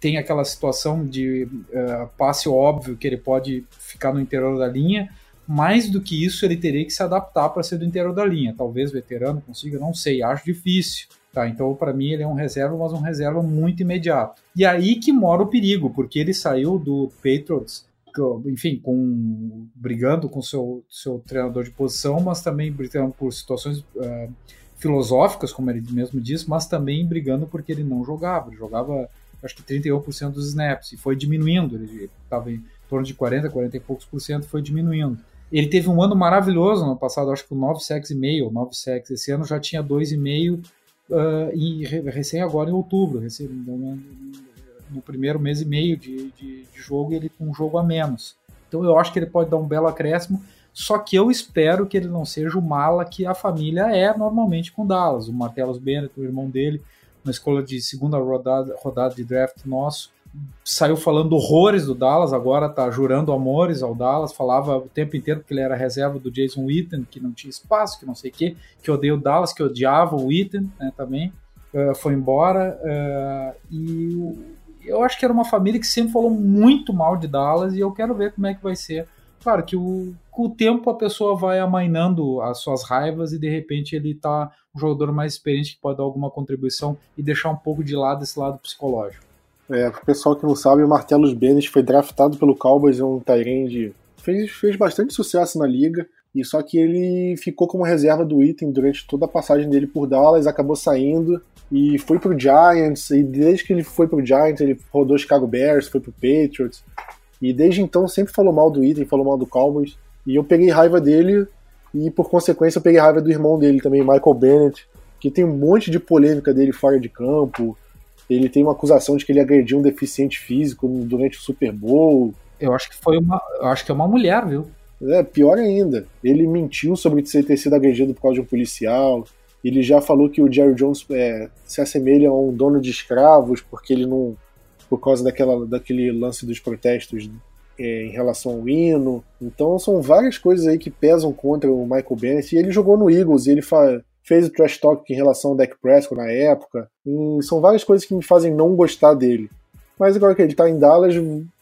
tem aquela situação de uh, passe óbvio que ele pode ficar no interior da linha. Mais do que isso, ele teria que se adaptar para ser do interior da linha. Talvez veterano consiga, não sei, acho difícil. Tá, então, para mim, ele é um reserva, mas um reserva muito imediato. E aí que mora o perigo, porque ele saiu do Patriots enfim, com brigando com seu seu treinador de posição, mas também brigando por situações uh, filosóficas, como ele mesmo disse, mas também brigando porque ele não jogava. Ele jogava, acho que 31% dos snaps e foi diminuindo. Ele estava em torno de 40, 40 e poucos por cento, foi diminuindo. Ele teve um ano maravilhoso no passado, acho que com 9 sacks e meio, 9 sacks. Esse ano já tinha 2,5 uh, e recém agora em outubro, recém, no primeiro mês e meio de, de, de jogo ele com um jogo a menos. Então eu acho que ele pode dar um belo acréscimo, só que eu espero que ele não seja o mala que a família é normalmente com Dallas. O Martellus Bennett, o irmão dele, na escola de segunda rodada, rodada de draft nosso, saiu falando horrores do Dallas, agora tá jurando amores ao Dallas, falava o tempo inteiro que ele era reserva do Jason Witten, que não tinha espaço, que não sei o quê, que odeia o Dallas, que odiava o Witten né, também, uh, foi embora, uh, e eu acho que era uma família que sempre falou muito mal de Dallas e eu quero ver como é que vai ser. Claro que o, com o tempo a pessoa vai amainando as suas raivas e de repente ele tá um jogador mais experiente que pode dar alguma contribuição e deixar um pouco de lado esse lado psicológico. É, pro pessoal que não sabe, o Martellus Bennett foi draftado pelo Cowboys, é um Tyrande, fez, fez bastante sucesso na liga, e só que ele ficou como reserva do item durante toda a passagem dele por Dallas, acabou saindo, e foi pro Giants, e desde que ele foi pro Giants, ele rodou Chicago Bears, foi pro Patriots, e desde então sempre falou mal do item, falou mal do Cowboys, e eu peguei raiva dele, e por consequência eu peguei raiva do irmão dele também, Michael Bennett, que tem um monte de polêmica dele fora de campo, ele tem uma acusação de que ele agrediu um deficiente físico durante o Super Bowl. Eu acho que foi uma, eu acho que é uma mulher, viu? É, pior ainda, ele mentiu sobre ter sido agredido por causa de um policial. Ele já falou que o Jerry Jones é, se assemelha a um dono de escravos porque ele não. por causa daquela, daquele lance dos protestos é, em relação ao hino. Então são várias coisas aí que pesam contra o Michael Bennett. E ele jogou no Eagles ele fez o trash talk em relação ao Dak Prescott na época. E são várias coisas que me fazem não gostar dele. Mas agora que ele tá em Dallas,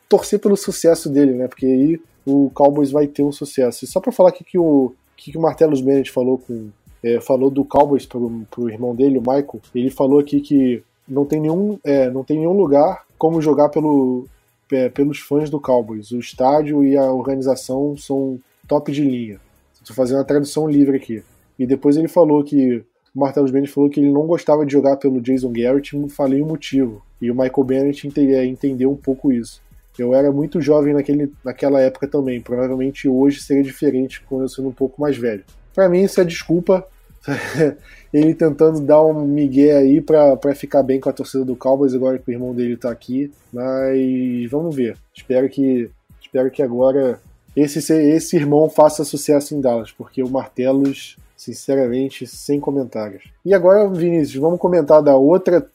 torcer pelo sucesso dele, né? Porque aí o Cowboys vai ter um sucesso. E só para falar aqui que o que, que o Martellus Bennett falou com é, falou do Cowboys pro, pro irmão dele, o Michael, ele falou aqui que não tem nenhum, é, não tem nenhum lugar como jogar pelo, é, pelos fãs do Cowboys. O estádio e a organização são top de linha. Estou fazendo a tradução livre aqui. E depois ele falou que o Martellus Bennett falou que ele não gostava de jogar pelo Jason Garrett, falei o motivo. E o Michael Bennett é, entendeu um pouco isso. Eu era muito jovem naquele, naquela época também. Provavelmente hoje seria diferente quando eu sendo um pouco mais velho. Para mim, isso é desculpa. ele tentando dar um migué aí pra ficar bem com a torcida do Cowboys agora que o irmão dele tá aqui. Mas vamos ver. Espero que, espero que agora esse, esse irmão faça sucesso em Dallas, porque o Martelos, sinceramente, sem comentários. E agora, Vinícius, vamos comentar da outra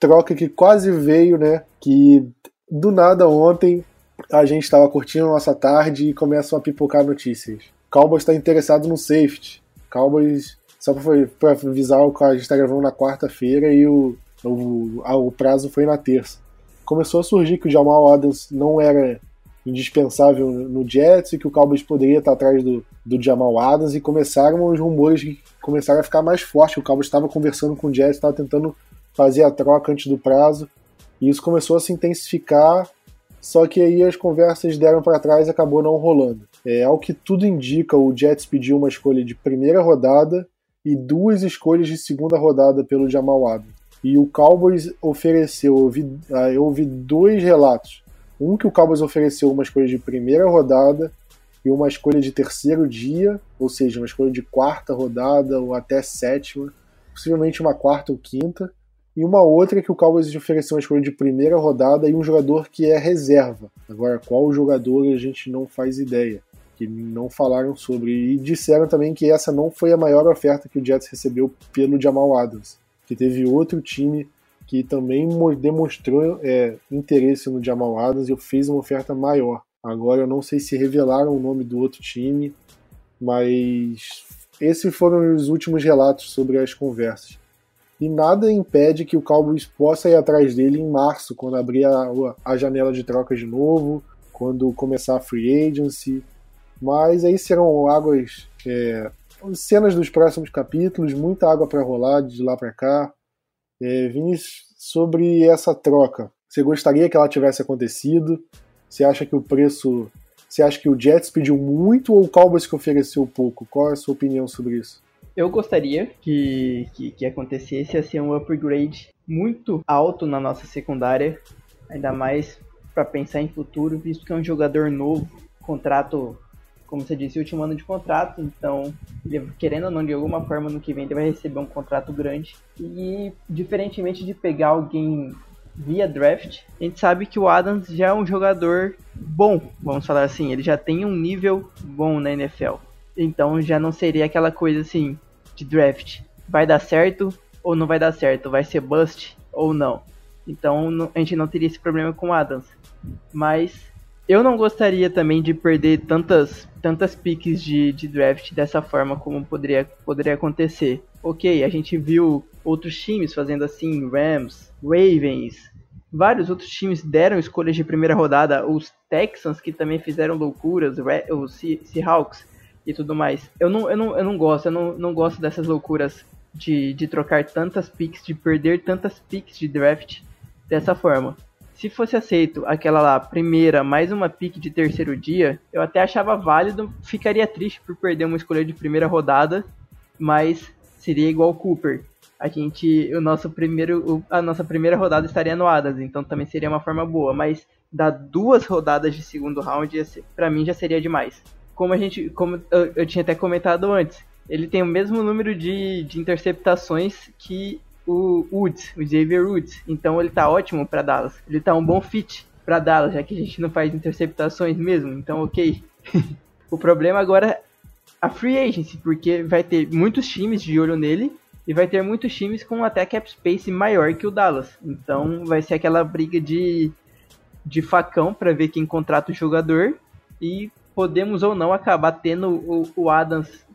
troca que quase veio, né? Que do nada ontem a gente estava curtindo a nossa tarde e começam a pipocar notícias. Cowboys está interessado no safety. Cowboys, só para avisar, a gente está gravando na quarta-feira e o, o, o prazo foi na terça. Começou a surgir que o Jamal Adams não era indispensável no Jets e que o Cowboys poderia estar atrás do, do Jamal Adams e começaram os rumores que começaram a ficar mais fortes. O Cowboys estava conversando com o Jets, estava tentando fazer a troca antes do prazo e isso começou a se intensificar, só que aí as conversas deram para trás e acabou não rolando. É, ao que tudo indica, o Jets pediu uma escolha de primeira rodada e duas escolhas de segunda rodada pelo Jamal Adams. E o Cowboys ofereceu, eu ah, eu ouvi dois relatos. Um que o Cowboys ofereceu uma escolha de primeira rodada e uma escolha de terceiro dia, ou seja, uma escolha de quarta rodada ou até sétima, possivelmente uma quarta ou quinta e uma outra que o Cowboys ofereceu uma escolha de primeira rodada e um jogador que é reserva. Agora, qual jogador a gente não faz ideia, que não falaram sobre. E disseram também que essa não foi a maior oferta que o Jets recebeu pelo Jamal Adams, que teve outro time que também demonstrou é, interesse no Jamal Adams e fez uma oferta maior. Agora eu não sei se revelaram o nome do outro time, mas esses foram os últimos relatos sobre as conversas e nada impede que o Cowboys possa ir atrás dele em março, quando abrir a, a janela de troca de novo, quando começar a free agency. Mas aí serão águas, é, cenas dos próximos capítulos, muita água para rolar de lá para cá. É, Vinícius, sobre essa troca, você gostaria que ela tivesse acontecido? Você acha que o preço. Você acha que o Jets pediu muito ou o Cowboys que ofereceu pouco? Qual é a sua opinião sobre isso? Eu gostaria que, que, que acontecesse assim, um upgrade muito alto na nossa secundária, ainda mais para pensar em futuro, visto que é um jogador novo, contrato, como você disse, último ano de contrato, então, ele, querendo ou não, de alguma forma no que vem ele vai receber um contrato grande. E, diferentemente de pegar alguém via draft, a gente sabe que o Adams já é um jogador bom, vamos falar assim, ele já tem um nível bom na NFL. Então já não seria aquela coisa assim, de draft. Vai dar certo ou não vai dar certo? Vai ser bust ou não? Então a gente não teria esse problema com Adams. Mas eu não gostaria também de perder tantas, tantas picks de, de draft dessa forma como poderia, poderia acontecer. Ok, a gente viu outros times fazendo assim, Rams, Ravens, vários outros times deram escolhas de primeira rodada, os Texans que também fizeram loucuras, os Seahawks e tudo mais. Eu não, eu não, eu não gosto, eu não, não gosto dessas loucuras de, de trocar tantas picks, de perder tantas picks de draft dessa forma. Se fosse aceito aquela lá, primeira, mais uma pick de terceiro dia, eu até achava válido, ficaria triste por perder uma escolha de primeira rodada, mas seria igual Cooper. A gente, o nosso primeiro, a nossa primeira rodada estaria no Adas, então também seria uma forma boa, mas dar duas rodadas de segundo round, para mim já seria demais como a gente, como eu, eu, tinha até comentado antes, ele tem o mesmo número de, de interceptações que o Woods, o Xavier Woods. Então ele tá ótimo para Dallas. Ele tá um bom fit para Dallas, já que a gente não faz interceptações mesmo. Então, ok. o problema agora é a free agency, porque vai ter muitos times de olho nele e vai ter muitos times com até cap space maior que o Dallas. Então vai ser aquela briga de, de facão para ver quem contrata o jogador e podemos ou não acabar tendo o, o Adams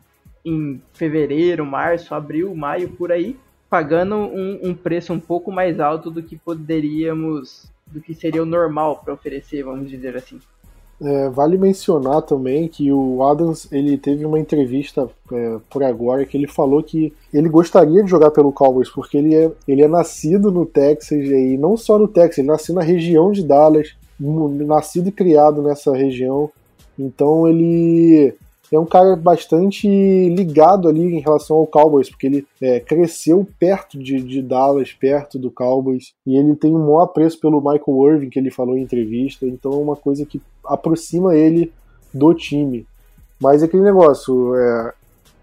em fevereiro, março, abril, maio, por aí, pagando um, um, preço um pouco mais alto do que poderíamos, do que seria o normal para oferecer, vamos dizer assim. É, vale mencionar também que o Adams ele teve uma entrevista é, por agora que ele falou que ele gostaria de jogar pelo Cowboys porque ele é, ele é nascido no Texas e não só no Texas, ele nasceu na região de Dallas, nascido e criado nessa região. Então ele é um cara bastante ligado ali em relação ao Cowboys, porque ele é, cresceu perto de, de, Dallas, perto do Cowboys, e ele tem um maior apreço pelo Michael Irving, que ele falou em entrevista, então é uma coisa que aproxima ele do time. Mas é aquele negócio, é,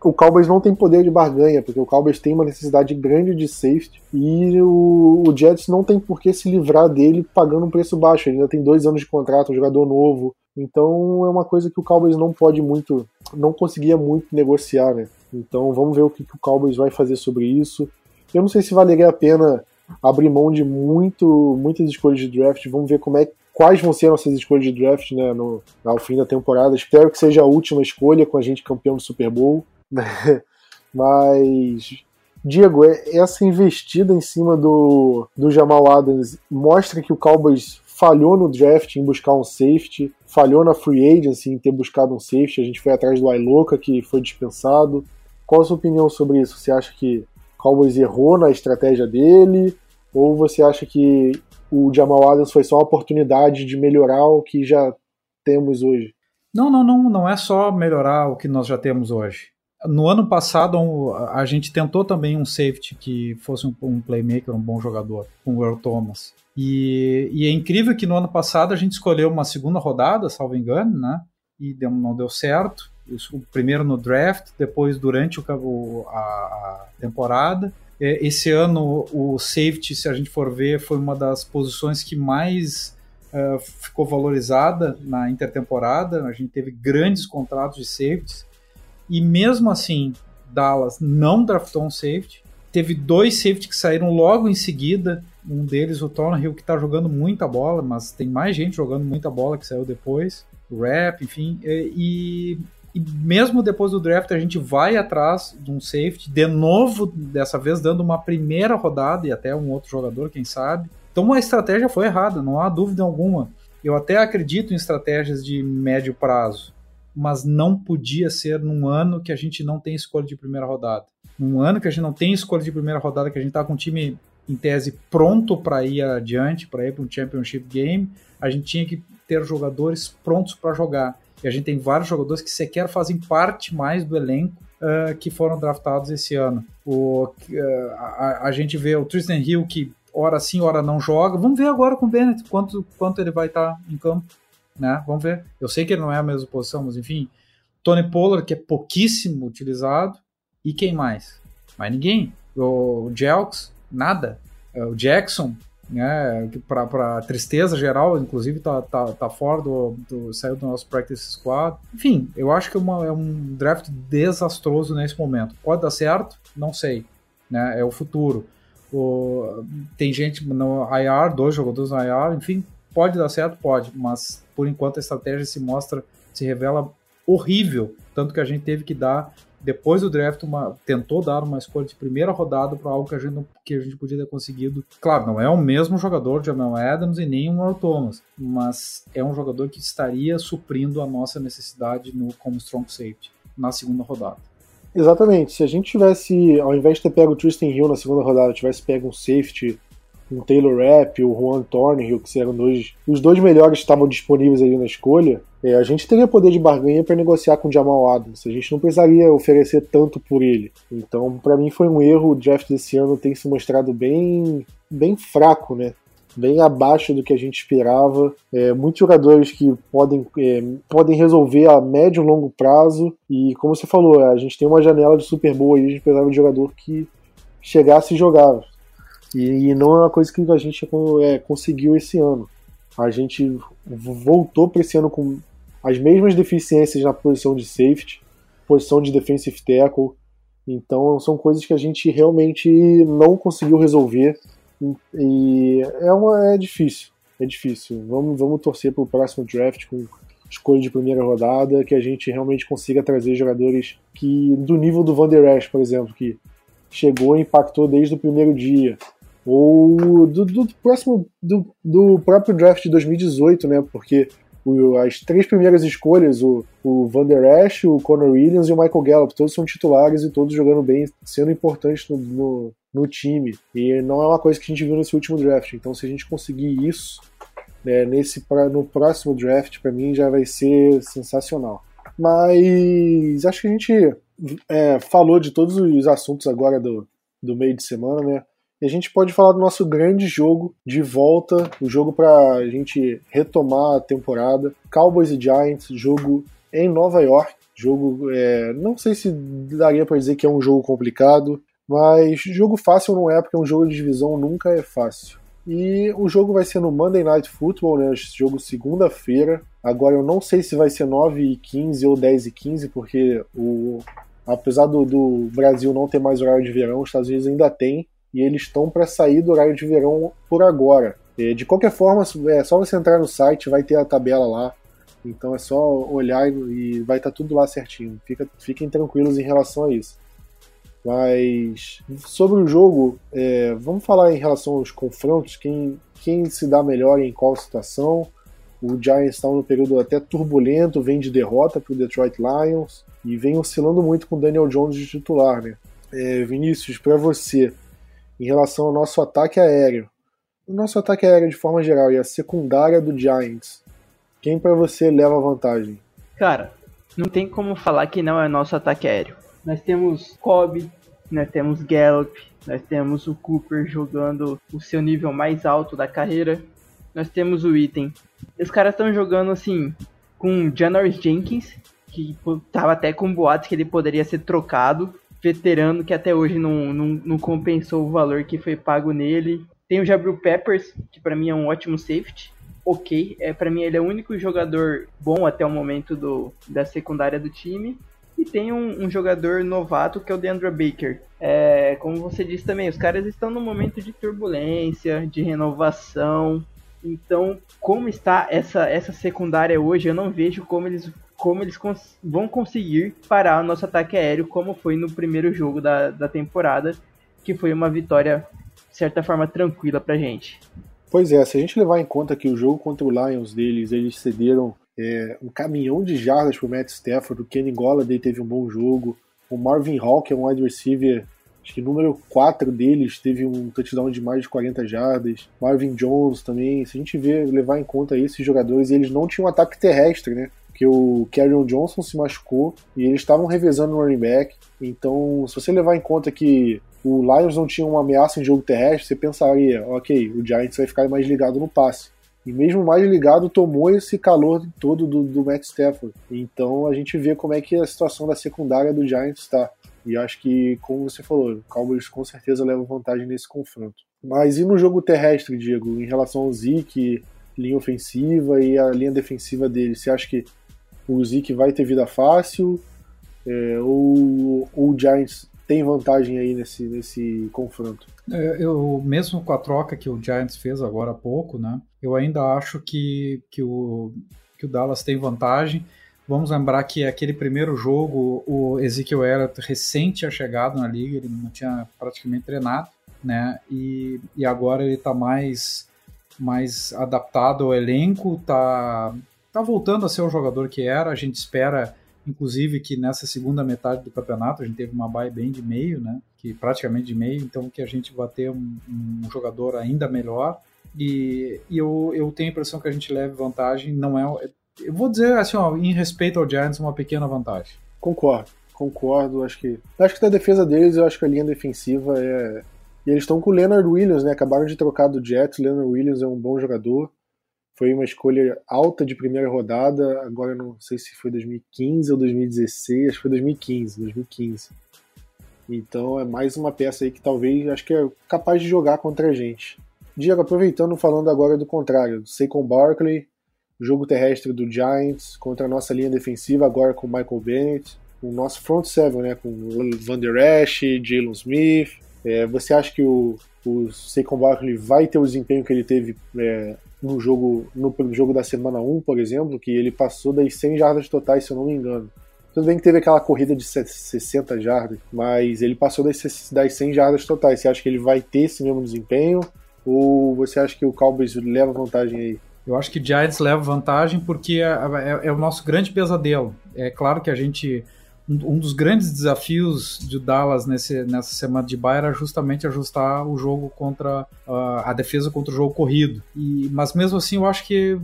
o Cowboys não tem poder de barganha, porque o Cowboys tem uma necessidade grande de safety e o, o, Jets não tem por que se livrar dele pagando um preço baixo. Ele ainda tem dois anos de contrato, um jogador novo. Então é uma coisa que o Cowboys não pode muito, não conseguia muito negociar, né? Então vamos ver o que, que o Cowboys vai fazer sobre isso. Eu não sei se valeria a pena abrir mão de muito, muitas escolhas de draft. Vamos ver como é quais vão ser nossas escolhas de draft né, no, ao fim da temporada. Espero que seja a última escolha com a gente campeão do Super Bowl. Né? Mas, Diego, é, essa investida em cima do, do Jamal Adams mostra que o Cowboys falhou no draft em buscar um safety, falhou na free agency em ter buscado um safety. A gente foi atrás do Ailoca, que foi dispensado. Qual a sua opinião sobre isso? Você acha que o Cowboys errou na estratégia dele? Ou você acha que o Jamal Adams foi só uma oportunidade de melhorar o que já temos hoje? Não, não, não, não é só melhorar o que nós já temos hoje. No ano passado, a gente tentou também um safety que fosse um, um playmaker, um bom jogador, com o Earl Thomas. E, e, é incrível que no ano passado a gente escolheu uma segunda rodada, salvo engano, né? E deu, não deu certo. O primeiro no draft, depois durante o, a, a temporada. Esse ano o safety, se a gente for ver, foi uma das posições que mais uh, ficou valorizada na intertemporada. A gente teve grandes contratos de safeties. E mesmo assim, Dallas não draftou um safety. Teve dois safety que saíram logo em seguida. Um deles, o Hill, que está jogando muita bola, mas tem mais gente jogando muita bola que saiu depois. O Rap, enfim. E, e mesmo depois do draft, a gente vai atrás de um safety, de novo, dessa vez dando uma primeira rodada e até um outro jogador, quem sabe. Então a estratégia foi errada, não há dúvida alguma. Eu até acredito em estratégias de médio prazo mas não podia ser num ano que a gente não tem escolha de primeira rodada. Num ano que a gente não tem escolha de primeira rodada, que a gente está com o time em tese pronto para ir adiante, para ir para um championship game, a gente tinha que ter jogadores prontos para jogar. E a gente tem vários jogadores que sequer fazem parte mais do elenco uh, que foram draftados esse ano. O, uh, a, a, gente vê o Tristan Hill que hora sim, hora não joga. Vamos ver agora com o Bennett quanto, quanto ele vai estar tá em campo né? Vamos ver. Eu sei que ele não é a mesma posição, mas enfim. Tony Pollard, que é pouquíssimo utilizado. E quem mais? Mais ninguém. O Jelks, nada. É, o Jackson, né? Para tristeza geral, inclusive tá, tá, tá fora do, do. saiu do nosso practice squad. Enfim, eu acho que é, uma, é um draft desastroso nesse momento. Pode dar certo? Não sei. Né? É o futuro. O, tem gente no IR, dois jogadores no IR, enfim, Pode dar certo? Pode, mas por enquanto a estratégia se mostra, se revela horrível. Tanto que a gente teve que dar, depois do draft, uma, tentou dar uma escolha de primeira rodada para algo que a, gente não, que a gente podia ter conseguido. Claro, não é o mesmo jogador de Jamal Adams e nem um Earl Thomas, mas é um jogador que estaria suprindo a nossa necessidade no, como strong safety na segunda rodada. Exatamente. Se a gente tivesse, ao invés de ter pego o Tristan Hill na segunda rodada, tivesse pego um safety o Taylor Rapp, o Juan Thornhill, que eram dois, os dois melhores que estavam disponíveis ali na escolha, é, a gente teria poder de barganha para negociar com o Jamal Adams. A gente não precisaria oferecer tanto por ele. Então, para mim foi um erro. O draft desse ano tem se mostrado bem, bem fraco, né? Bem abaixo do que a gente esperava. É, muitos jogadores que podem, é, podem resolver a médio e longo prazo. E como você falou, a gente tem uma janela de Super Bowl aí, a gente precisava de jogador que chegasse e jogava. E, e não é uma coisa que a gente é, conseguiu esse ano. A gente voltou para esse ano com as mesmas deficiências na posição de safety, posição de defensive tackle. Então são coisas que a gente realmente não conseguiu resolver. E é, uma, é difícil. É difícil. Vamos, vamos torcer para o próximo draft com escolha de primeira rodada, que a gente realmente consiga trazer jogadores que do nível do Van Der Esch, por exemplo, que chegou e impactou desde o primeiro dia ou do, do próximo do, do, próprio draft de 2018, né? Porque o, as três primeiras escolhas, o, o Van Der Esch, o Conor Williams e o Michael Gallup, todos são titulares e todos jogando bem, sendo importantes no, no, no time. E não é uma coisa que a gente viu nesse último draft. Então, se a gente conseguir isso né, nesse, no próximo draft, para mim já vai ser sensacional. Mas acho que a gente é, falou de todos os assuntos agora do, do meio de semana, né? E a gente pode falar do nosso grande jogo de volta, o jogo para a gente retomar a temporada. Cowboys e Giants, jogo em Nova York. Jogo, é, não sei se daria para dizer que é um jogo complicado, mas jogo fácil não é, porque um jogo de divisão nunca é fácil. E o jogo vai ser no Monday Night Football, né? Jogo segunda-feira. Agora eu não sei se vai ser 9 e 15 ou 10 e 15, porque o, apesar do, do Brasil não ter mais horário de verão, os Estados Unidos ainda tem e eles estão para sair do horário de verão por agora. De qualquer forma, é só você entrar no site, vai ter a tabela lá. Então é só olhar e vai estar tá tudo lá certinho. Fica, fiquem tranquilos em relação a isso. Mas sobre o jogo, é, vamos falar em relação aos confrontos, quem, quem se dá melhor em qual situação. O Giants está num período até turbulento, vem de derrota para o Detroit Lions e vem oscilando muito com o Daniel Jones de titular. Né? É, Vinícius, para você, em relação ao nosso ataque aéreo. O nosso ataque aéreo de forma geral e a secundária do Giants. Quem para você leva vantagem? Cara, não tem como falar que não é nosso ataque aéreo. Nós temos Cobb, nós temos Gallup, nós temos o Cooper jogando o seu nível mais alto da carreira. Nós temos o Item. Os caras estão jogando assim com Janoris Jenkins, que tava até com boatos que ele poderia ser trocado veterano que até hoje não, não, não compensou o valor que foi pago nele. Tem o Jabril Peppers, que para mim é um ótimo safety. Ok, é, para mim ele é o único jogador bom até o momento do, da secundária do time. E tem um, um jogador novato que é o Deandre Baker. É, como você disse também, os caras estão num momento de turbulência, de renovação. Então, como está essa, essa secundária hoje, eu não vejo como eles como eles cons vão conseguir parar o nosso ataque aéreo, como foi no primeiro jogo da, da temporada, que foi uma vitória, de certa forma, tranquila pra gente. Pois é, se a gente levar em conta que o jogo contra o Lions deles, eles cederam é, um caminhão de jardas pro Matt Stafford, o Kenny Golladay teve um bom jogo, o Marvin Hall, que é um wide receiver, acho que número 4 deles, teve um touchdown de mais de 40 jardas, Marvin Jones também, se a gente ver, levar em conta esses jogadores, eles não tinham ataque terrestre, né? que o Kerryon Johnson se machucou e eles estavam revezando o running back. Então, se você levar em conta que o Lions não tinha uma ameaça em jogo terrestre, você pensaria, ok, o Giants vai ficar mais ligado no passe. E mesmo mais ligado, tomou esse calor todo do, do Matt Stafford. Então a gente vê como é que a situação da secundária do Giants está. E acho que, como você falou, o Cowboys com certeza leva vantagem nesse confronto. Mas e no jogo terrestre, Diego, em relação ao Zeke, linha ofensiva e a linha defensiva dele? Você acha que o Zeke vai ter vida fácil, é, ou, ou, o Giants tem vantagem aí nesse, nesse confronto? É, eu, mesmo com a troca que o Giants fez agora há pouco, né, eu ainda acho que, que, o, que o Dallas tem vantagem. Vamos lembrar que aquele primeiro jogo, o Ezekiel era recente a chegado na liga, ele não tinha praticamente treinado, né? E, e agora ele está mais, mais adaptado ao elenco, está tá voltando a ser o jogador que era. A gente espera, inclusive, que nessa segunda metade do campeonato a gente teve uma bye bem de meio, né? Que praticamente de meio, então que a gente vai ter um, um jogador ainda melhor. E, e eu, eu tenho a impressão que a gente leve vantagem. Não é. Eu vou dizer assim, ó, em respeito ao Giants, uma pequena vantagem. Concordo, concordo. Acho que. Acho que da defesa deles, eu acho que a linha defensiva é. E eles estão com o Leonard Williams, né? Acabaram de trocar do Jets. Leonard Williams é um bom jogador. Foi uma escolha alta de primeira rodada, agora não sei se foi 2015 ou 2016, acho que foi 2015, 2015. Então é mais uma peça aí que talvez acho que é capaz de jogar contra a gente. Diego, aproveitando, falando agora do contrário, Saquon Barkley, jogo terrestre do Giants contra a nossa linha defensiva agora com Michael Bennett, o nosso front seven, né, com Van Der Esch, Jalen Smith. É, você acha que o, o Saquon Barkley vai ter o desempenho que ele teve é, no jogo, no jogo da semana 1, por exemplo, que ele passou das 100 jardas totais, se eu não me engano. Tudo bem que teve aquela corrida de 60 jardas, mas ele passou das, das 100 jardas totais. Você acha que ele vai ter esse mesmo desempenho? Ou você acha que o Cowboys leva vantagem aí? Eu acho que Giants leva vantagem porque é, é, é o nosso grande pesadelo. É claro que a gente um, dos grandes desafios de Dallas nesse, nessa semana de bye era justamente ajustar o jogo contra uh, a defesa contra o jogo corrido. E, mas mesmo assim, eu acho que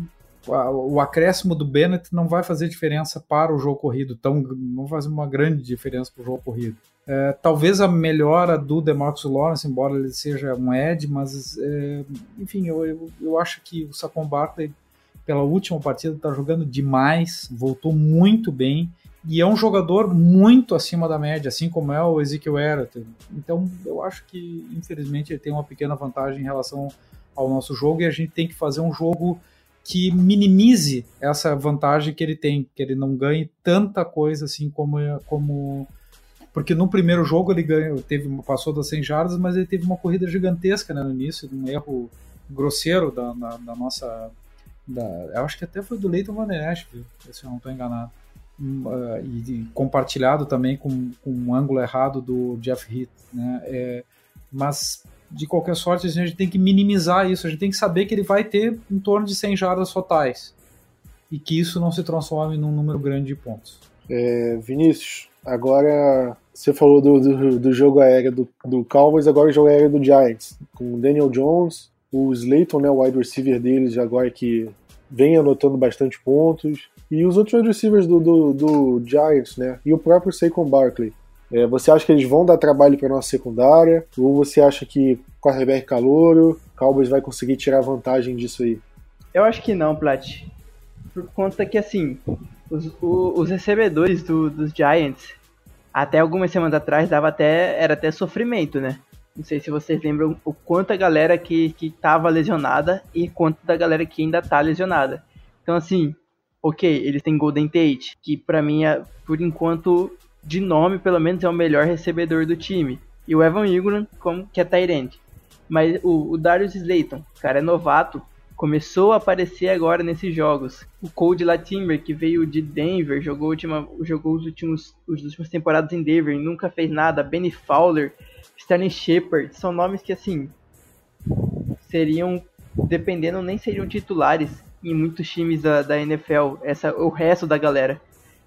o acréscimo do Bennett não vai fazer diferença para o jogo corrido, tão, não vai fazer uma grande diferença para o jogo corrido. É, talvez a melhora do DeMarcus Lawrence, embora ele seja um Ed, mas é, enfim, eu, eu, eu, acho que o Saquon Barkley, pela última partida, está jogando demais, voltou muito bem e é um jogador muito acima da média, assim como é o Ezekiel Elliott. Então, eu acho que, infelizmente, ele tem uma pequena vantagem em relação ao nosso jogo e a gente tem que fazer um jogo que minimize essa vantagem que ele tem, que ele não ganhe tanta coisa assim como como porque no primeiro jogo ele ganhou, teve passou das 100 jardas, mas ele teve uma corrida gigantesca né, no início, um erro grosseiro da, da, nossa da, eu acho que até foi do Leighton Van Der Esch, se eu não estou enganado. Uh, e, e, compartilhado também com, com um ângulo errado do Jeff Heath, né? É, mas de qualquer sorte, a gente tem que minimizar isso, a gente tem que saber que ele vai ter em torno de 100 jardas totais e que isso não se transforme num número grande de pontos. É, Vinícius, agora você falou do, do, do, jogo aéreo do, do Cowboys, agora o jogo aéreo do Giants, com o Daniel Jones, o Slayton, né, o wide receiver deles, agora que vem anotando bastante pontos, e os outros wide receivers do, do, do Giants, né, e o próprio Saquon Barkley. É, você acha que eles vão dar trabalho para nossa secundária? Ou você acha que quarterback calouro, Cowboys vai conseguir tirar vantagem disso aí? Eu acho que não, Plat. Por conta que, assim, os, o, os recebedores do, dos Giants, até algumas semanas atrás, dava até, era até sofrimento, né? Não sei se vocês lembram o quanto a galera que, que tava lesionada e quanto da galera que ainda tá lesionada. Então, assim, ok, eles têm Golden Tate, que para mim, é, por enquanto, de nome, pelo menos, é o melhor recebedor do time. E o Evan Ingram, como que é Tyrande. Mas o, o Darius Slayton, cara, é novato, começou a aparecer agora nesses jogos. O Cody Latimer, que veio de Denver, jogou, última, jogou os últimos, as últimas temporadas em Denver, nunca fez nada. Benny Fowler, Sterling Shepard, são nomes que, assim, seriam, dependendo, nem seriam titulares em muitos times da, da NFL, essa, o resto da galera.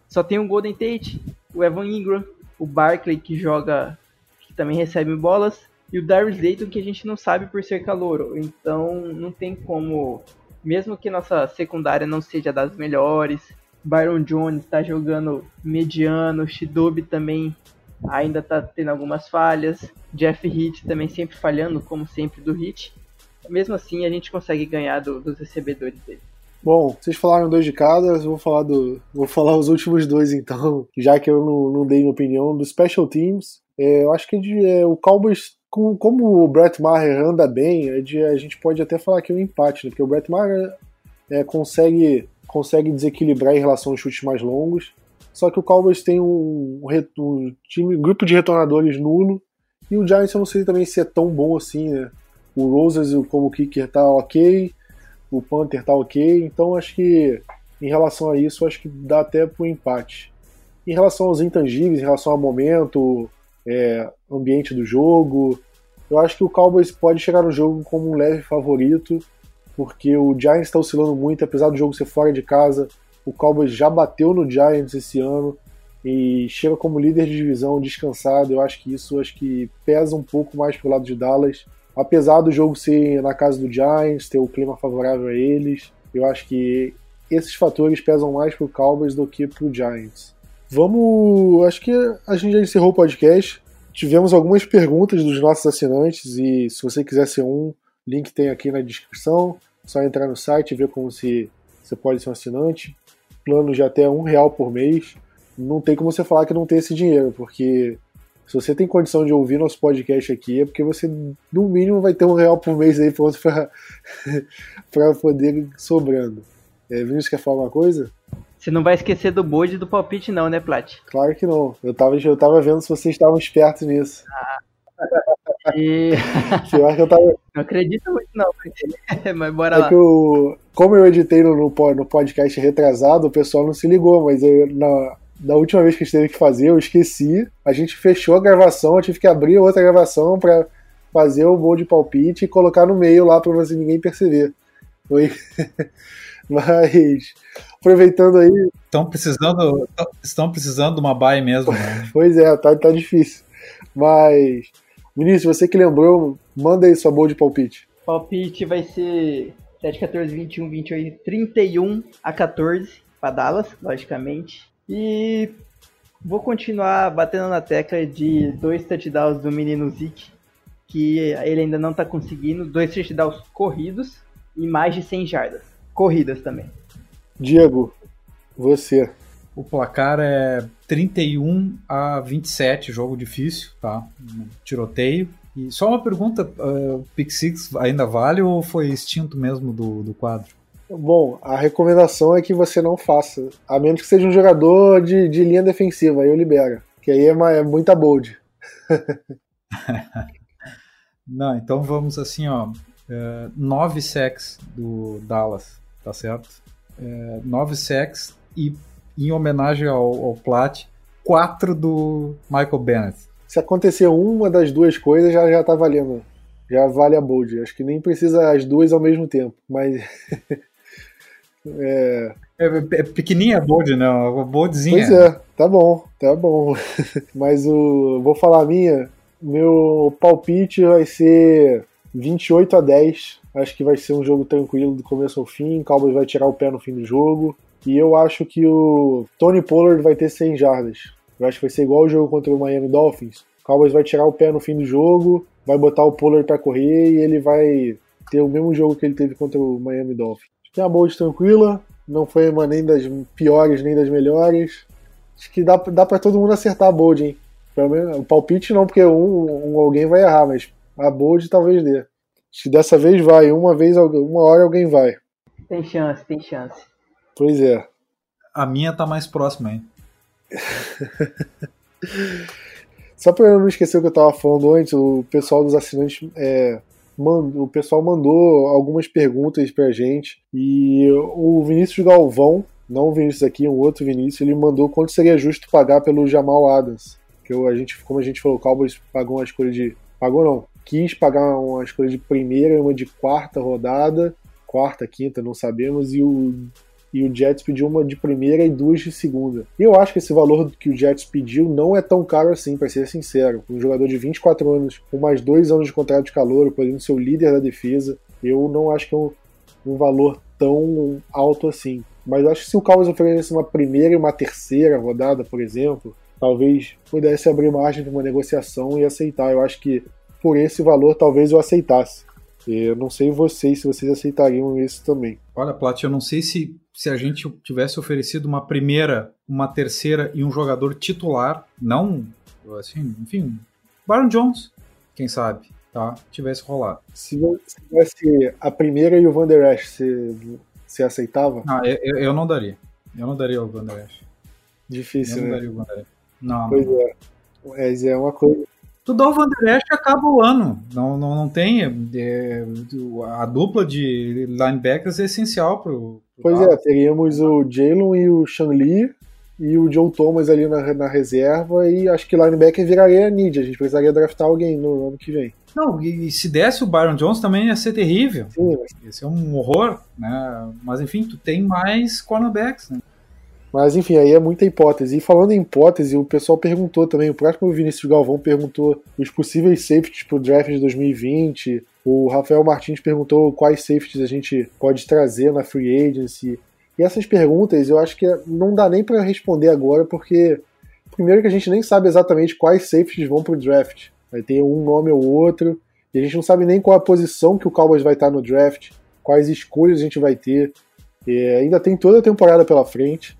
Só tem o Golden Tate, o Evan Ingram, o Barkley que joga, que também recebe bolas, e o Darius Layton que a gente não sabe por ser calouro. Então não tem como, mesmo que nossa secundária não seja das melhores, Byron Jones está jogando mediano, Shidobi também ainda está tendo algumas falhas, Jeff Heath também sempre falhando, como sempre do Heath. Mesmo assim a gente consegue ganhar do, dos recebedores dele. Bom, vocês falaram dois de cada, eu vou falar do. Vou falar os últimos dois então, já que eu não, não dei minha opinião. Do Special Teams, é, eu acho que é, o Cowboys, com, como o Brett Maher anda bem, a gente pode até falar que é um empate, né? Porque o Brett Maher é, consegue, consegue desequilibrar em relação aos chutes mais longos. Só que o Cowboys tem um, um, um time, um grupo de retornadores nulo. E o Giants eu não sei também se é tão bom assim, né? O Roses como kicker tá ok o Panther tá ok, então acho que em relação a isso, acho que dá até pro empate. Em relação aos intangíveis, em relação ao momento, é, ambiente do jogo, eu acho que o Cowboys pode chegar no jogo como um leve favorito, porque o Giants está oscilando muito, apesar do jogo ser fora de casa, o Cowboys já bateu no Giants esse ano e chega como líder de divisão descansado. Eu acho que isso acho que pesa um pouco mais pro lado de Dallas apesar do jogo ser na casa do Giants, ter o clima favorável a eles, eu acho que esses fatores pesam mais pro Cowboys do que pro Giants. Vamos. Acho que a gente já encerrou o podcast. Tivemos algumas perguntas dos nossos assinantes e se você quiser ser um, link tem aqui na descrição. Só entrar no site e ver como se você pode ser um assinante. Plano de até um real por mês. Não tem como você falar que não tem esse dinheiro, porque se você tem condição de ouvir nosso podcast aqui, é porque você, no mínimo, vai ter um real por mês aí pronto para poder sobrando. É, Vinícius, quer falar uma coisa? Você não vai esquecer do bode do palpite, não, né, Plat? Claro que não. Eu tava, eu tava vendo se vocês estavam espertos nisso. Ah. E... acho que eu tava... Não acredito muito, não. mas bora é lá. Que eu, como eu editei no, no podcast retrasado, o pessoal não se ligou, mas eu, na, da última vez que a gente teve que fazer, eu esqueci. A gente fechou a gravação, eu tive que abrir outra gravação para fazer o bol de palpite e colocar no meio lá para você ninguém perceber. Oi. Mas, aproveitando aí. Estão precisando, estão precisando de uma buy mesmo, né? pois é, tá, tá difícil. Mas, Vinícius, você que lembrou, manda aí sua boa de palpite. Palpite vai ser 7, 14, 21, 28, 31 a 14 para Dallas, logicamente. E vou continuar batendo na tecla de dois touchdowns do menino Zeke, que ele ainda não está conseguindo, dois touchdowns corridos e mais de 100 jardas. Corridas também. Diego, você. O placar é 31 a 27, jogo difícil, tá? Tiroteio. E só uma pergunta, uh, Pick Six ainda vale ou foi extinto mesmo do, do quadro? Bom, a recomendação é que você não faça, a menos que seja um jogador de, de linha defensiva, aí eu libero, que aí é, uma, é muita bold. não, então vamos assim, ó, uh, nove sacks do Dallas, tá certo? Uh, nove sacks e em homenagem ao, ao Plat, quatro do Michael Bennett. Se acontecer uma das duas coisas, já, já tá valendo. Já vale a bold. Acho que nem precisa as duas ao mesmo tempo. Mas. é... É, é pequenininha a bold, né? Uma boldzinha. Pois é, tá bom, tá bom. Mas o. Vou falar a minha. Meu palpite vai ser 28 a 10. Acho que vai ser um jogo tranquilo do começo ao fim. Cowboys vai tirar o pé no fim do jogo. E eu acho que o Tony Pollard vai ter 100 jardas. Eu acho que vai ser igual o jogo contra o Miami Dolphins. O Cowboys vai tirar o pé no fim do jogo, vai botar o Pollard para correr e ele vai ter o mesmo jogo que ele teve contra o Miami Dolphins. Acho que é uma boa tranquila, não foi uma nem das piores nem das melhores. Acho que dá, dá para todo mundo acertar a bold, hein? Pelo menos, o palpite não, porque um, um, alguém vai errar, mas a bold talvez dê. Acho que dessa vez vai, uma vez, uma hora alguém vai. Tem chance, tem chance. Pois é. A minha tá mais próxima, hein? Só para eu não esquecer o que eu estava falando antes, o pessoal dos assinantes é, o pessoal mandou algumas perguntas pra gente e o Vinícius Galvão, não o Vinícius aqui, um outro Vinícius, ele mandou quanto seria justo pagar pelo Jamal Adams. Que eu, a gente, como a gente falou, o Cowboys pagou uma escolha de. Pagou não, quis pagar uma escolha de primeira e uma de quarta rodada, quarta, quinta, não sabemos, e o e o Jets pediu uma de primeira e duas de segunda. E eu acho que esse valor que o Jets pediu não é tão caro assim, para ser sincero. Um jogador de 24 anos, com mais dois anos de contrato de calor, podendo ser o líder da defesa, eu não acho que é um, um valor tão alto assim. Mas acho que se o Cowboys oferecesse uma primeira e uma terceira rodada, por exemplo, talvez pudesse abrir margem para uma negociação e aceitar. Eu acho que por esse valor talvez eu aceitasse. Eu não sei vocês se vocês aceitariam isso também. Olha, Plat, eu não sei se se a gente tivesse oferecido uma primeira, uma terceira e um jogador titular, não, assim, enfim, Baron Jones, quem sabe, tá? Tivesse rolado. Se tivesse a primeira e o Van Der Esch, você, você aceitava? Ah, eu, eu não daria. Eu não daria o Van Der Esch. Difícil, eu não né? daria o Van Der Esch. Não, pois não. é. Mas é uma coisa tu dá o Van Der Esch e acaba o ano. Não, não, não tem. É, a dupla de linebackers é essencial pro. pro pois é, teríamos o Jalen e o Sean Lee e o Joe Thomas ali na, na reserva e acho que linebacker viraria a need. A gente precisaria draftar alguém no ano que vem. Não, e se desse o Byron Jones também ia ser terrível. Sim. Ia ser um horror, né? Mas enfim, tu tem mais cornerbacks, né? Mas enfim, aí é muita hipótese. E falando em hipótese, o pessoal perguntou também, o próximo Vinícius Galvão perguntou os possíveis safeties para o draft de 2020. O Rafael Martins perguntou quais safeties a gente pode trazer na free agency. E essas perguntas eu acho que não dá nem para responder agora, porque primeiro que a gente nem sabe exatamente quais safeties vão para o draft. Vai ter um nome ou outro, e a gente não sabe nem qual a posição que o Cowboys vai estar no draft, quais escolhas a gente vai ter. E ainda tem toda a temporada pela frente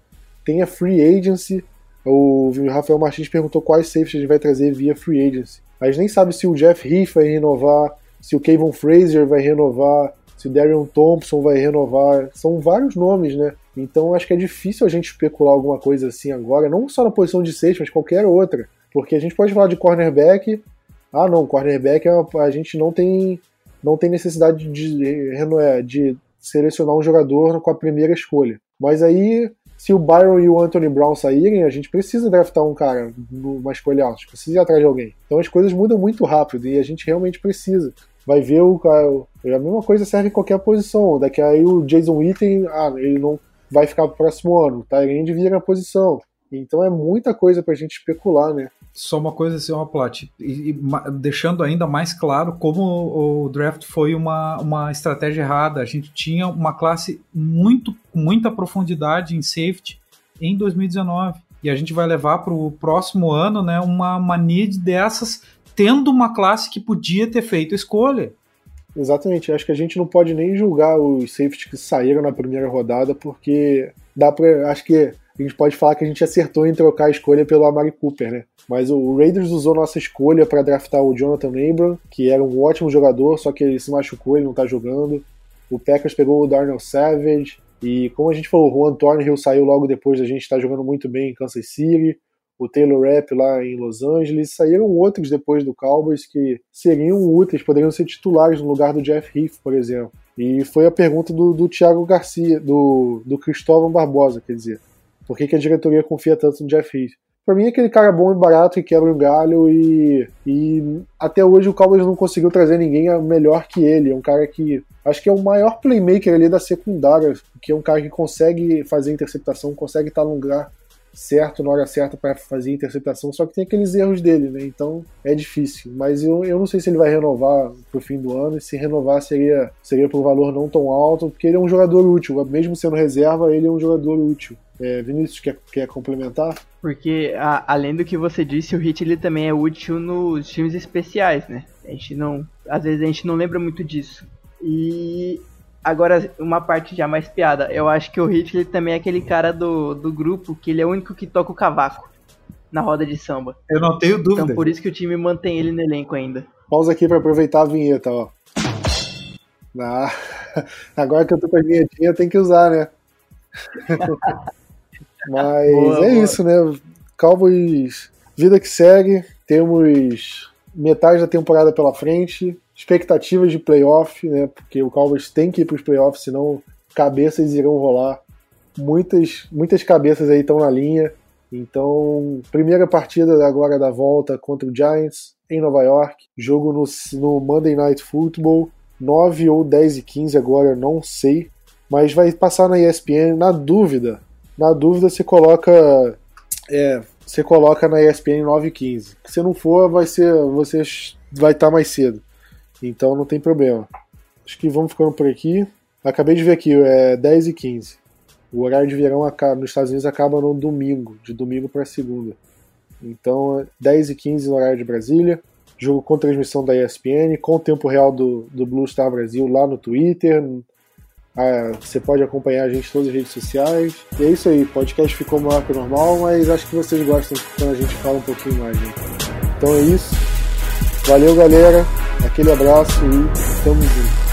tem a free agency. O Rafael Martins perguntou quais safeties a gente vai trazer via free agency. A gente nem sabe se o Jeff Heath vai renovar, se o Kevin Frazier vai renovar, se o Darion Thompson vai renovar. São vários nomes, né? Então acho que é difícil a gente especular alguma coisa assim agora, não só na posição de safety, mas qualquer outra. Porque a gente pode falar de cornerback. Ah, não, cornerback é a gente não tem, não tem necessidade de, de, de selecionar um jogador com a primeira escolha. Mas aí se o Byron e o Anthony Brown saírem, a gente precisa draftar um cara numa escolha alta, precisa ir atrás de alguém. Então as coisas mudam muito rápido e a gente realmente precisa. vai ver o a mesma coisa serve em qualquer posição. Daqui aí o Jason Witten, ah, ele não vai ficar pro próximo ano. O Tyrande vira a posição. Então é muita coisa pra gente especular, né? Só uma coisa assim, uma plot. E, e, deixando ainda mais claro como o draft foi uma, uma estratégia errada. A gente tinha uma classe muito, muita profundidade em safety em 2019. E a gente vai levar para o próximo ano né, uma, need dessas, tendo uma classe que podia ter feito escolha. Exatamente. Acho que a gente não pode nem julgar os safeties que saíram na primeira rodada, porque dá para. Acho que a gente pode falar que a gente acertou em trocar a escolha pelo Amari Cooper, né? Mas o Raiders usou nossa escolha para draftar o Jonathan Abram, que era um ótimo jogador, só que ele se machucou, ele não tá jogando. O Packers pegou o Darnell Savage, e como a gente falou, o Juan Thornhill saiu logo depois da gente estar tá jogando muito bem em Kansas City. O Taylor Rapp lá em Los Angeles. Saíram outros depois do Cowboys que seriam úteis, poderiam ser titulares no lugar do Jeff Heath, por exemplo. E foi a pergunta do, do Thiago Garcia, do, do Cristóvão Barbosa, quer dizer. Por que, que a diretoria confia tanto no Jeff Heath? Pra mim é aquele cara bom e barato que quebra um galho e, e até hoje o Cowboys não conseguiu trazer ninguém melhor que ele. É um cara que acho que é o maior playmaker ali da secundária, que é um cara que consegue fazer interceptação, consegue estar no lugar certo na hora certa para fazer interceptação, só que tem aqueles erros dele, né? Então é difícil. Mas eu, eu não sei se ele vai renovar pro fim do ano, e se renovar seria, seria por um valor não tão alto, porque ele é um jogador útil, mesmo sendo reserva, ele é um jogador útil. É, Vinícius, quer, quer complementar? Porque, a, além do que você disse, o Hit ele também é útil nos times especiais, né? A gente não. Às vezes a gente não lembra muito disso. E agora, uma parte já mais piada. Eu acho que o Hit ele também é aquele cara do, do grupo que ele é o único que toca o cavaco na roda de samba. Eu não tenho dúvida. Então por isso que o time mantém ele no elenco ainda. Pausa aqui para aproveitar a vinheta, ó. Ah, agora que eu tô com a vinhetinha, tem que usar, né? Mas boa, é boa. isso, né? Cowboys, vida que segue. Temos metade da temporada pela frente. Expectativas de playoff, né? Porque o Cowboys tem que ir para os playoffs, senão cabeças irão rolar. Muitas, muitas cabeças aí estão na linha. Então, primeira partida agora da volta contra o Giants em Nova York. Jogo no, no Monday Night Football. 9 ou 10 e 15 agora, não sei. Mas vai passar na ESPN. Na dúvida, na dúvida, você coloca. É, você coloca na ESPN 9h15. Se não for, vai ser. Você vai estar tá mais cedo. Então não tem problema. Acho que vamos ficando por aqui. Acabei de ver aqui, é 10h15. O horário de verão nos Estados Unidos acaba no domingo, de domingo para segunda. Então, 10h15 no horário de Brasília. Jogo com transmissão da ESPN, com o tempo real do, do Blue Star Brasil lá no Twitter, ah, você pode acompanhar a gente em todas as redes sociais. E é isso aí, podcast ficou maior que o normal, mas acho que vocês gostam quando a gente fala um pouquinho mais. Né? Então é isso. Valeu, galera. Aquele abraço e tamo junto.